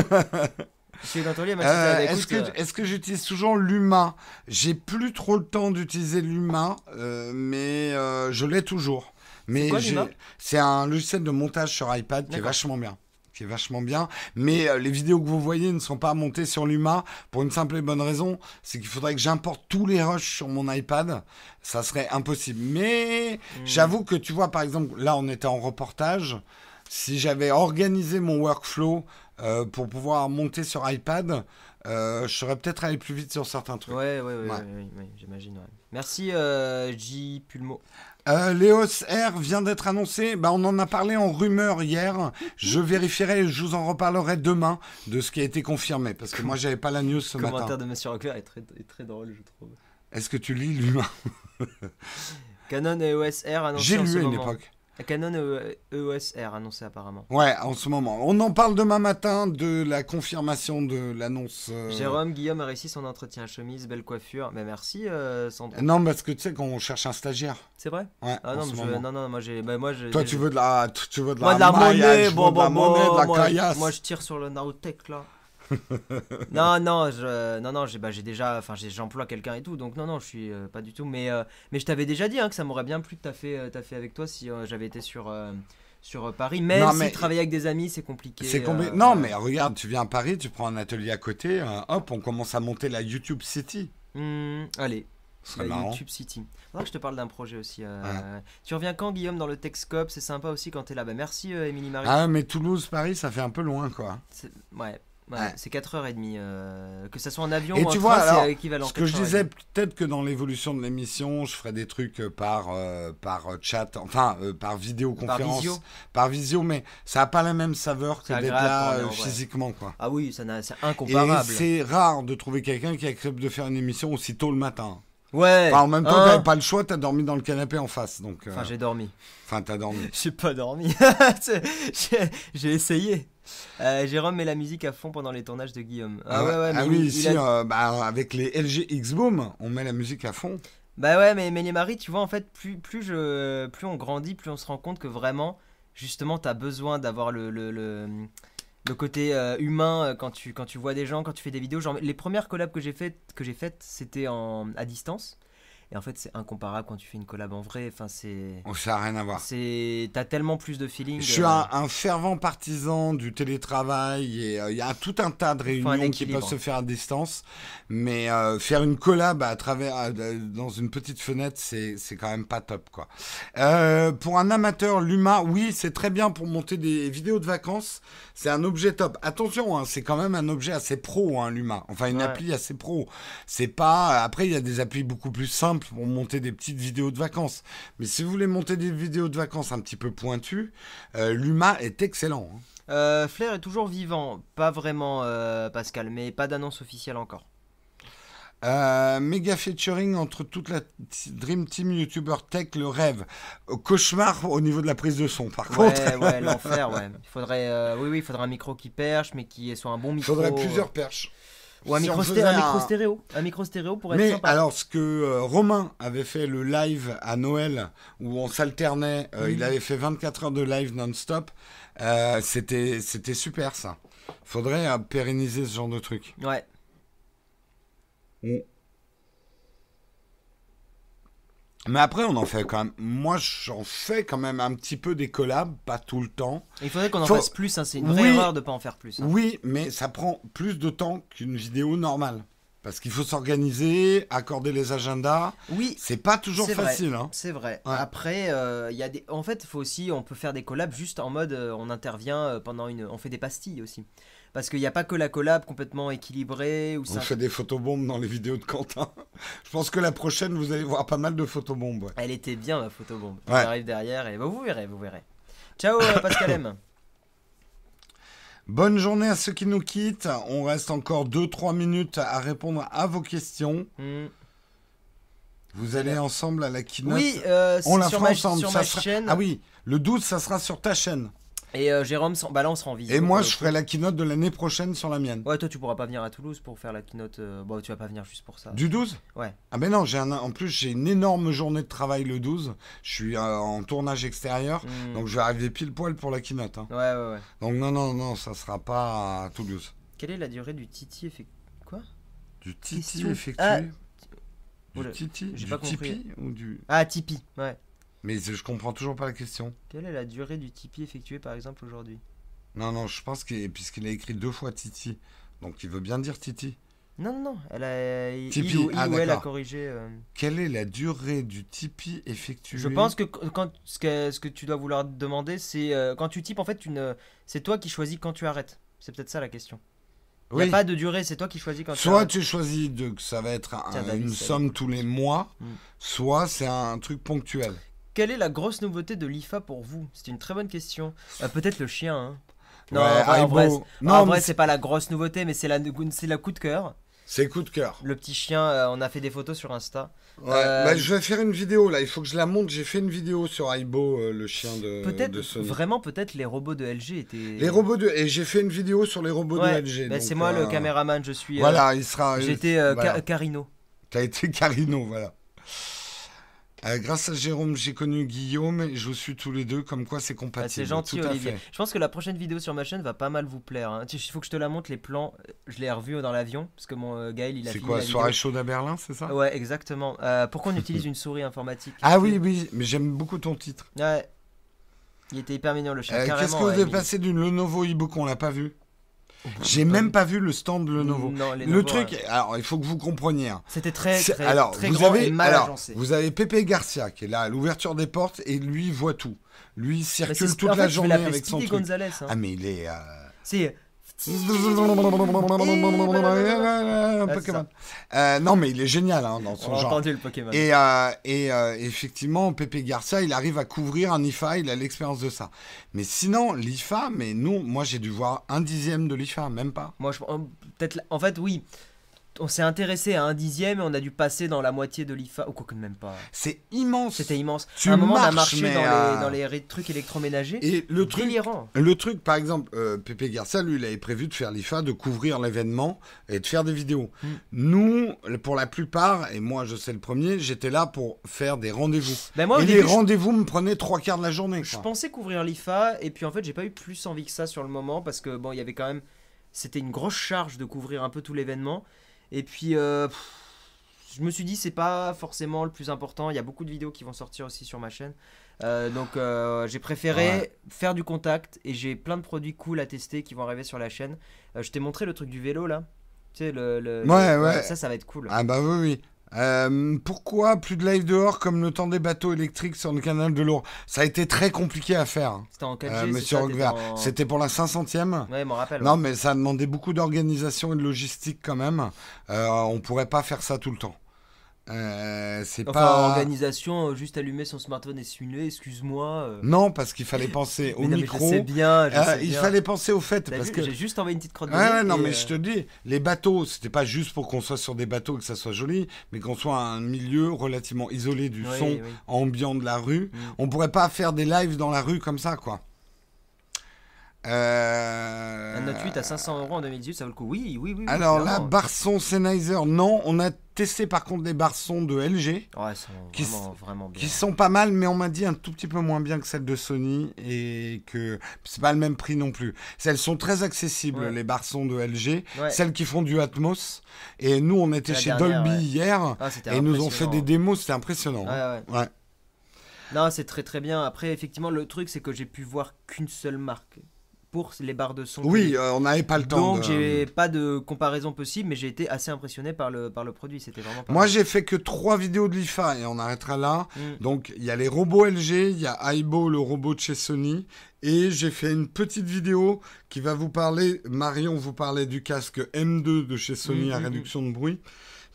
Je suis dans Rollier à Manchester. Euh, Bah, Est-ce écoute, que, euh, est-ce que j'utilise toujours Luma J'ai plus trop le temps d'utiliser Luma, euh, mais je l'ai toujours. Mais c'est un logiciel de montage sur iPad qui est vachement bien. Qui est vachement bien. Mais euh, les vidéos que vous voyez ne sont pas montées sur Luma pour une simple et bonne raison, c'est qu'il faudrait que j'importe tous les rushs sur mon iPad. Ça serait impossible. Mais Hmm. j'avoue que tu vois, par exemple, là on était en reportage. Si j'avais organisé mon workflow euh, pour pouvoir monter sur iPad, euh, je serais peut-être allé plus vite sur certains trucs. Ouais, ouais, ouais, Ouais. ouais, ouais, j'imagine. Merci J Pulmo. Euh, Léos R vient d'être annoncé. Bah, on en a parlé en rumeur hier. Je vérifierai et je vous en reparlerai demain de ce qui a été confirmé. Parce que moi, j'avais pas la news ce Le commentaire matin. de Monsieur Rockler est très, est très drôle, je trouve. Est-ce que tu lis l'humain Canon et EOS R annoncé J'ai lu ce à une moment. Canon EOS R annoncé apparemment. Ouais, en ce moment. On en parle demain matin de la confirmation de l'annonce. euh, Jérôme Guillaume a réussi son entretien à chemise, belle coiffure. Mais merci euh, Sandro. Non, parce que tu sais qu'on cherche un stagiaire. C'est vrai? Ouais, Ah non, mais je- non, non, moi j'ai. Bah, moi, Toi, tu veux de la, tu veux de Moi, la, de la maillage, monnaie, je bon, veux de la bon, monnaie, bon, de la moi, caillasse. moi je tire sur le Naotech là. non, non, je, non, non, j'ai, bah, j'ai déjà, enfin, j'emploie quelqu'un et tout, donc non, non, je suis euh, pas du tout. Mais, euh, mais je t'avais déjà dit hein, que ça m'aurait bien plu de taffer, euh, taffer avec toi si euh, j'avais été sur, euh, sur euh, Paris. Même Non, si mais- travailler avec des amis, c'est compliqué. C'est euh, Non, euh, mais regarde, tu viens à Paris, tu prends un atelier à côté, euh, hop, on commence à monter la YouTube City. hmm, allez. La marrant. YouTube City. Faudra que je te parle d'un projet aussi. euh, Tu reviens quand, Guillaume, dans le Texcope C'est sympa aussi quand t'es là. Merci, euh, Émilie Marie. Ah, mais Toulouse-Paris, ça fait un peu loin, quoi. Ouais, ouais, Ouais. c'est 4h30. euh, que ça soit en avion Et ou en tu train, vois, alors, c'est équivalent. Ce que je 4h30. disais, peut-être que dans l'évolution de l'émission, je ferai des trucs euh, par, euh, par euh, chat, enfin, euh, par vidéoconférence. visio. Par visio, mais ça n'a pas la même saveur que d'être là physiquement, quoi. Ah oui, ça n'a- c'est Et incomparable. c'est rare de trouver quelqu'un qui accepte de faire une émission aussi tôt le matin. Ouais. Enfin, en même temps, hein. t'avais pas le choix, t'as dormi dans le canapé en face, donc. Enfin, j'ai dormi. Enfin, t'as dormi. J'ai pas dormi. J'ai essayé. Euh, Jérôme met la musique à fond pendant les tournages de Guillaume. Ah, ouais, ouais, mais ah oui, il ici, a- euh, bah, avec les LG X-Boom, on met la musique à fond. Bah ouais, mais, mais les maris, tu vois, en fait, plus, plus, je, plus on grandit, plus on se rend compte que vraiment, justement, t'as besoin d'avoir le, le, le- le côté euh, humain quand tu quand tu vois des gens, quand tu fais des vidéos. Genre les premières collabs que j'ai faites que j'ai faites, c'était en à distance. Et en fait, c'est incomparable quand tu fais une collab en vrai. Enfin, c'est. Oh, ça n'a rien à voir. C'est. T'as tellement plus de feeling. Je suis euh, un, un fervent partisan du télétravail et euh, il y a tout un tas de un réunions qui peuvent se faire à distance, mais euh, faire une collab à travers dans une petite fenêtre, c'est c'est quand même pas top quoi. Pour un amateur, Luma, oui, c'est très bien pour monter des vidéos de vacances. C'est un objet top. Attention, hein, c'est quand même un objet assez pro, hein, Luma. Enfin, une Ouais. appli assez pro. C'est pas. Après, il y a des applis beaucoup plus simples pour monter des petites vidéos de vacances. Mais si vous voulez monter des vidéos de vacances un petit peu pointues, euh, Luma est excellent. hein. Euh, Flair est toujours vivant, pas vraiment euh, Pascal, mais pas d'annonce officielle encore. Euh, méga featuring entre toute la t- Dream Team YouTuber Tech, le rêve. Euh, Cauchemar au niveau de la prise de son, par contre. Ouais, ouais, l'enfer, ouais. Il faudrait, euh, oui, oui, il faudrait un micro qui perche, mais qui soit un bon Il micro. faudrait plusieurs perches. Ou un, Si micro, sté- un stéréo. Un micro stéréo pour être Mais sympa. alors, ce que euh, Romain avait fait le live à Noël, où on s'alternait, euh, il avait fait 24 heures de live non-stop, euh, c'était c'était super ça. Faudrait euh, pérenniser ce genre de truc. Ouais. Mais après, on en fait quand même. Moi, j'en fais quand même un petit peu des collabs, pas tout le temps. Il faudrait qu'on en Faut- fasse plus, hein, c'est une vraie Oui. erreur de pas en faire plus. hein. Oui, mais ça prend plus de temps qu'une vidéo normale. Parce qu'il faut s'organiser, accorder les agendas. Oui, C'est pas toujours C'est vrai. facile. Hein. c'est vrai. Ouais. Après, euh, il y a des. En fait, faut aussi, on peut faire des collabs juste en mode, euh, on intervient euh, pendant une, on fait des pastilles aussi. Parce qu'il n'y a pas que la collab complètement équilibrée ou On ça. fait des photobombes dans les vidéos de Quentin. Je pense que la prochaine, vous allez voir pas mal de photobombes. ouais. Elle était bien ma photobombe. Ouais. J'arrive derrière et bah, vous verrez, vous verrez. Ciao euh, Pascal M. Bonne journée à ceux qui nous quittent. On reste encore 2-3 minutes à répondre à vos questions. Hmm. Vous allez ensemble à la keynote. Oui, euh, on la sur fera ma, ensemble. sur ça ma sera- chaîne. Ah oui, le 12, ça sera sur ta chaîne. Et euh, Jérôme, s'en- sera en visio. Et moi, je ferai la keynote de l'année prochaine sur la mienne. Ouais, toi tu pourras pas venir à Toulouse pour faire la keynote. euh, Bon, tu vas pas venir juste pour ça. Du 12 Ouais. Ah ben non, j'ai un, en plus j'ai une énorme journée de travail le 12. Je suis euh, en tournage extérieur, Hmm. donc je vais arriver pile poil pour la keynote. hein. Ouais, ouais, ouais. Donc non, non, non, ça sera pas à Toulouse. Quelle est la durée du Titi effect... Quoi? Du Titi Question. effectué? Ah, Du Oula, Titi? j'ai Du pas compris. Ou du... Ah, Tipeee, ouais. Mais je comprends toujours pas la question. Quelle est la durée du Tipeee effectué par exemple aujourd'hui? Non, non, je pense qu'il puisqu'il a écrit deux fois Titi, donc il veut bien dire Titi. Non, non, non. Elle a... Tipeee, il ou, il ah, ou elle a corrigé. euh. Quelle est la durée du Tipeee effectué? Je pense que qu- quand ce que, ce que tu dois vouloir demander, c'est euh, quand tu types, en fait, une, c'est toi qui choisis quand tu arrêtes. C'est peut-être ça la question. Il n'y Oui. a pas de durée, c'est toi qui choisis quand tu Soit tu choisis de, que ça va être un- Tiens, David, une somme tous les mois, Mm. soit c'est un truc ponctuel. Quelle est la grosse nouveauté de l'IFA pour vous? C'est une très bonne question. Euh, peut-être le chien. hein. Non, Ouais, en vrai, en Aibo. vrai, Non, en vrai, c'est- pas la grosse nouveauté, mais c'est la, coup de cœur. c'est coup de cœur. Le petit chien, euh, on a fait des photos sur Insta. Ouais, Euh, bah, je vais faire une vidéo là, il faut que je la monte. J'ai fait une vidéo sur Aibo, euh, le chien de, Peut-être, vraiment, peut-être les robots de LG étaient. Les robots de. Et j'ai fait une vidéo sur les robots Ouais, de LG. bah, c'est moi euh, le caméraman, je suis. euh, Voilà, il sera. J'étais euh, voilà. Ca- Carino. T'as été Carino, voilà. Euh, grâce à Jérôme, j'ai connu Guillaume et je vous suis tous les deux, comme quoi c'est Ah, compatible. c'est gentil tout à Olivier. fait. Je pense que la prochaine vidéo sur ma chaîne va pas mal vous plaire. hein. Il faut que je te la montre les plans. Je l'ai revu dans l'avion parce que mon euh, Gaël il a C'est quoi, la soirée vidéo. chaude à Berlin, c'est ça? Ouais, exactement. Euh, pourquoi on utilise une souris informatique? Ah oui, oui, mais j'aime beaucoup ton titre. Ouais. Il était hyper mignon le chien. Euh, Qu'est-ce que vous avez passé d'une Lenovo e-book On l'a pas vu? J'ai même pas vu le stand de Lenovo. Non, Le truc, ouais. alors il faut que vous compreniez. hein. C'était très, très, alors, très vous grand avez, et mal alors, agencé. vous avez Pepe Garcia qui est là à l'ouverture des portes et lui voit tout. Lui Bah, circule toute en fait, la journée avec son truc. Gonzalez. hein. Ah mais il est. euh, C'est. Pokémon. Euh, non mais il est génial hein, dans On son a genre. entendu le Pokémon. Et, euh, et euh, effectivement, Pepe Garcia, il arrive à couvrir un IFA, il a l'expérience de ça. Mais sinon, l'IFA, mais nous, moi j'ai dû voir un dixième de l'IFA, même pas. Moi, je euh, peut-être. En fait, oui. On s'est intéressé à un dixième et on a dû passer dans la moitié de l'IFA, ou quoi que même pas. C'est immense. C'était immense. Tu à un moment, on a marché dans, euh, les, dans les trucs électroménagers. Et le truc, Délirant. Le truc, par exemple, euh, Pépé Garcia, lui, il avait prévu de faire l'IFA, de couvrir l'événement et de faire des vidéos. Mm. Nous, pour la plupart, et moi je sais le premier, j'étais là pour faire des rendez-vous. Ben et les je- rendez-vous me prenaient trois quarts de la journée. Je quoi. pensais couvrir l'IFA et puis en fait j'ai pas eu plus envie que ça sur le moment parce que bon il y avait quand même c'était une grosse charge de couvrir un peu tout l'événement et puis euh, pff, je me suis dit c'est pas forcément le plus important il y a beaucoup de vidéos qui vont sortir aussi sur ma chaîne Euh, donc euh, j'ai préféré Ouais. faire du contact et j'ai plein de produits cool à tester qui vont arriver sur la chaîne je t'ai montré le truc du vélo là tu sais le, le- Ouais, le- ouais. ça ça va être cool Ah bah oui, oui. Euh, pourquoi plus de live dehors comme le temps des bateaux électriques sur le canal de l'Our Ça a été très compliqué à faire, c'était en 4G euh, monsieur en- C'était pour la 500e ouais m'en rappelle Non, mais ça a demandé beaucoup d'organisation et de logistique quand même. Euh, on pourrait pas faire ça tout le temps. Euh, c'est Enfin, pas. organisation, euh, juste allumer son smartphone et se filmer, excuse-moi. euh. Non, parce qu'il fallait penser au Mais non, mais micro. je sais bien, je Euh, sais il bien. fallait penser au fait. Parce vu, que... J'ai juste envoyé une petite nez ouais, non, mais je te dis, les bateaux, c'était pas juste pour qu'on soit sur des bateaux et que ça soit joli, mais qu'on soit un milieu relativement isolé du oui, son oui. ambiant de la rue. Mm. On pourrait pas faire des lives dans la rue comme ça, quoi. Euh... Un Note 8 à 500 euros en 2018, ça vaut le coup. Oui, oui, oui. oui, Alors là. Barson Sennheiser, non. On a testé par contre des Barsons de LG. Ouais, sont qui vraiment, vraiment bien. qui sont pas mal, mais on m'a dit un tout petit peu moins bien que celles de Sony et que c'est pas le même prix non plus. Elles sont très accessibles, Ouais. les Barsons de LG, Ouais. celles qui font du Atmos. Et nous, on était chez dernière, Dolby hier Ah, et nous ont fait des démos, c'était impressionnant. Hein. ouais. Ouais. Non, c'est très très bien. Après, effectivement, le truc, c'est que j'ai pu voir qu'une seule marque pour les barres de son. Oui, euh, on n'avait pas le temps. Donc, de- j'ai pas de comparaison possible, mais j'ai été assez impressionné par le, par le produit. C'était vraiment pas Moi, j'ai fait que trois vidéos de l'IFA et on arrêtera là. Mm. Donc, il y a les robots LG, il y a Aibo, le robot de chez Sony. Et j'ai fait une petite vidéo qui va vous parler. Marion vous parlait du casque M2 de chez Sony Mm, à mm, réduction de bruit.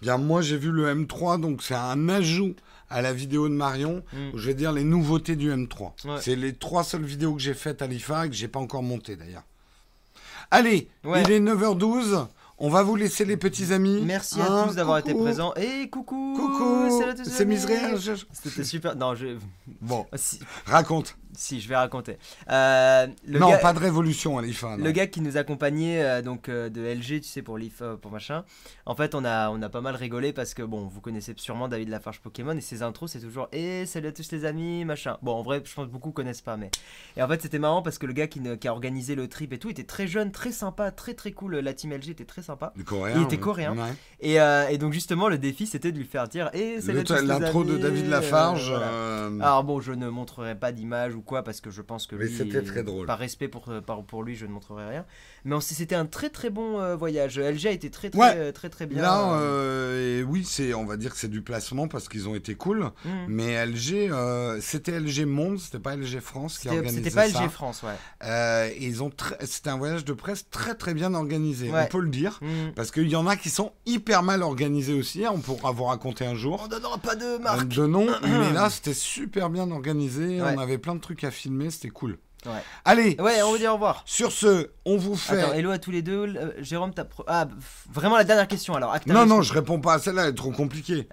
Bien, moi, j'ai vu le M3, donc c'est un ajout à la vidéo de Marion, Mm. où je vais dire les nouveautés du M3. Ouais. C'est les trois seules vidéos que j'ai faites à l'IFA et que j'ai pas encore montées d'ailleurs. Allez, Ouais. il est 9h12. On va vous laisser les petits amis. Merci à Hein, tous d'avoir été coucou. présents. Et coucou Coucou, les c'est C'était super. Non, je. Bon, Si, raconte. Si, je vais raconter. Euh, le non, gars... pas de révolution à l'IFA. non. Le gars qui nous accompagnait euh, donc euh, de LG, tu sais pour l'IF euh, pour machin. En fait, on a on a pas mal rigolé parce que bon, vous connaissez sûrement David Lafarge Pokémon et ses intros c'est toujours "Eh, salut à tous les amis, machin." Bon, en vrai, je pense que beaucoup connaissent pas mais et en fait, c'était marrant parce que le gars qui, ne- qui a organisé le trip et tout était très jeune, très sympa, très très cool, la team LG était très sympa. Coréen. Il était coréen. Ouais. Et, et donc justement, le défi c'était de lui faire dire "Eh, salut à tous les L'intro de amis, David Lafarge. voilà. Alors bon, je ne montrerai pas d'image ou quoi parce que je pense que Mais lui, c'était très drôle. par respect pour, par- pour lui, je ne montrerai rien. Mais c'était un très très bon euh, voyage. LG a été très très Ouais. très, très, très bien. Là, euh, euh, et oui, c'est, on va dire que c'est du placement parce qu'ils ont été cool. mm. Mais LG, euh, c'était LG Monde, c'était pas LG France qui C'était organisait c'était pas ça. LG France, ouais. Euh, et ils ont, très- c'était un voyage de presse très très bien organisé. Ouais. On peut le dire. Mm. Parce qu'il y en a qui sont hyper mal organisés aussi. hein, On pourra vous raconter un jour. On donnera pas de Euh, marque. De nom, mais là c'était super bien organisé. Ouais. On avait plein de trucs à filmer, c'était cool. Ouais. Allez, Ouais, on vous dit au revoir. sur ce, on vous fait. Attends, hello à tous les deux. Euh, Jérôme, t'as. pro- Ah, vraiment la dernière question alors. Non, non, je réponds pas à celle-là, elle est trop compliquée.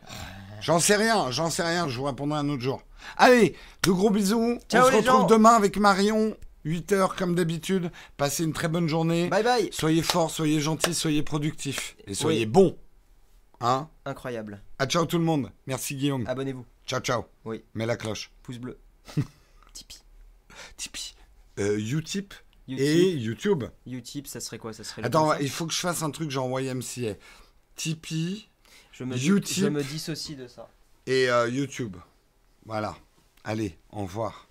J'en sais rien, j'en sais rien, je vous répondrai un autre jour. Allez, de gros bisous. Ciao, on se retrouve gens. demain avec Marion, 8h comme d'habitude. Passez une très bonne journée. Bye bye. Soyez forts, soyez gentils, soyez productifs. Et soyez Oui. bons. Hein Incroyable. À ciao tout le monde. Merci Guillaume. Abonnez-vous. Ciao, ciao. Oui. Mets la cloche. Pouce bleu. Tipeee. Tipeee. Euh, Utip YouTube. et YouTube. YouTube, ça serait quoi? Ça serait Attends, il faut que je fasse un truc, j'ai envoyé MCA. Tipeee je me, YouTube. je me dissocie de ça. et euh, YouTube. Voilà. Allez, au revoir.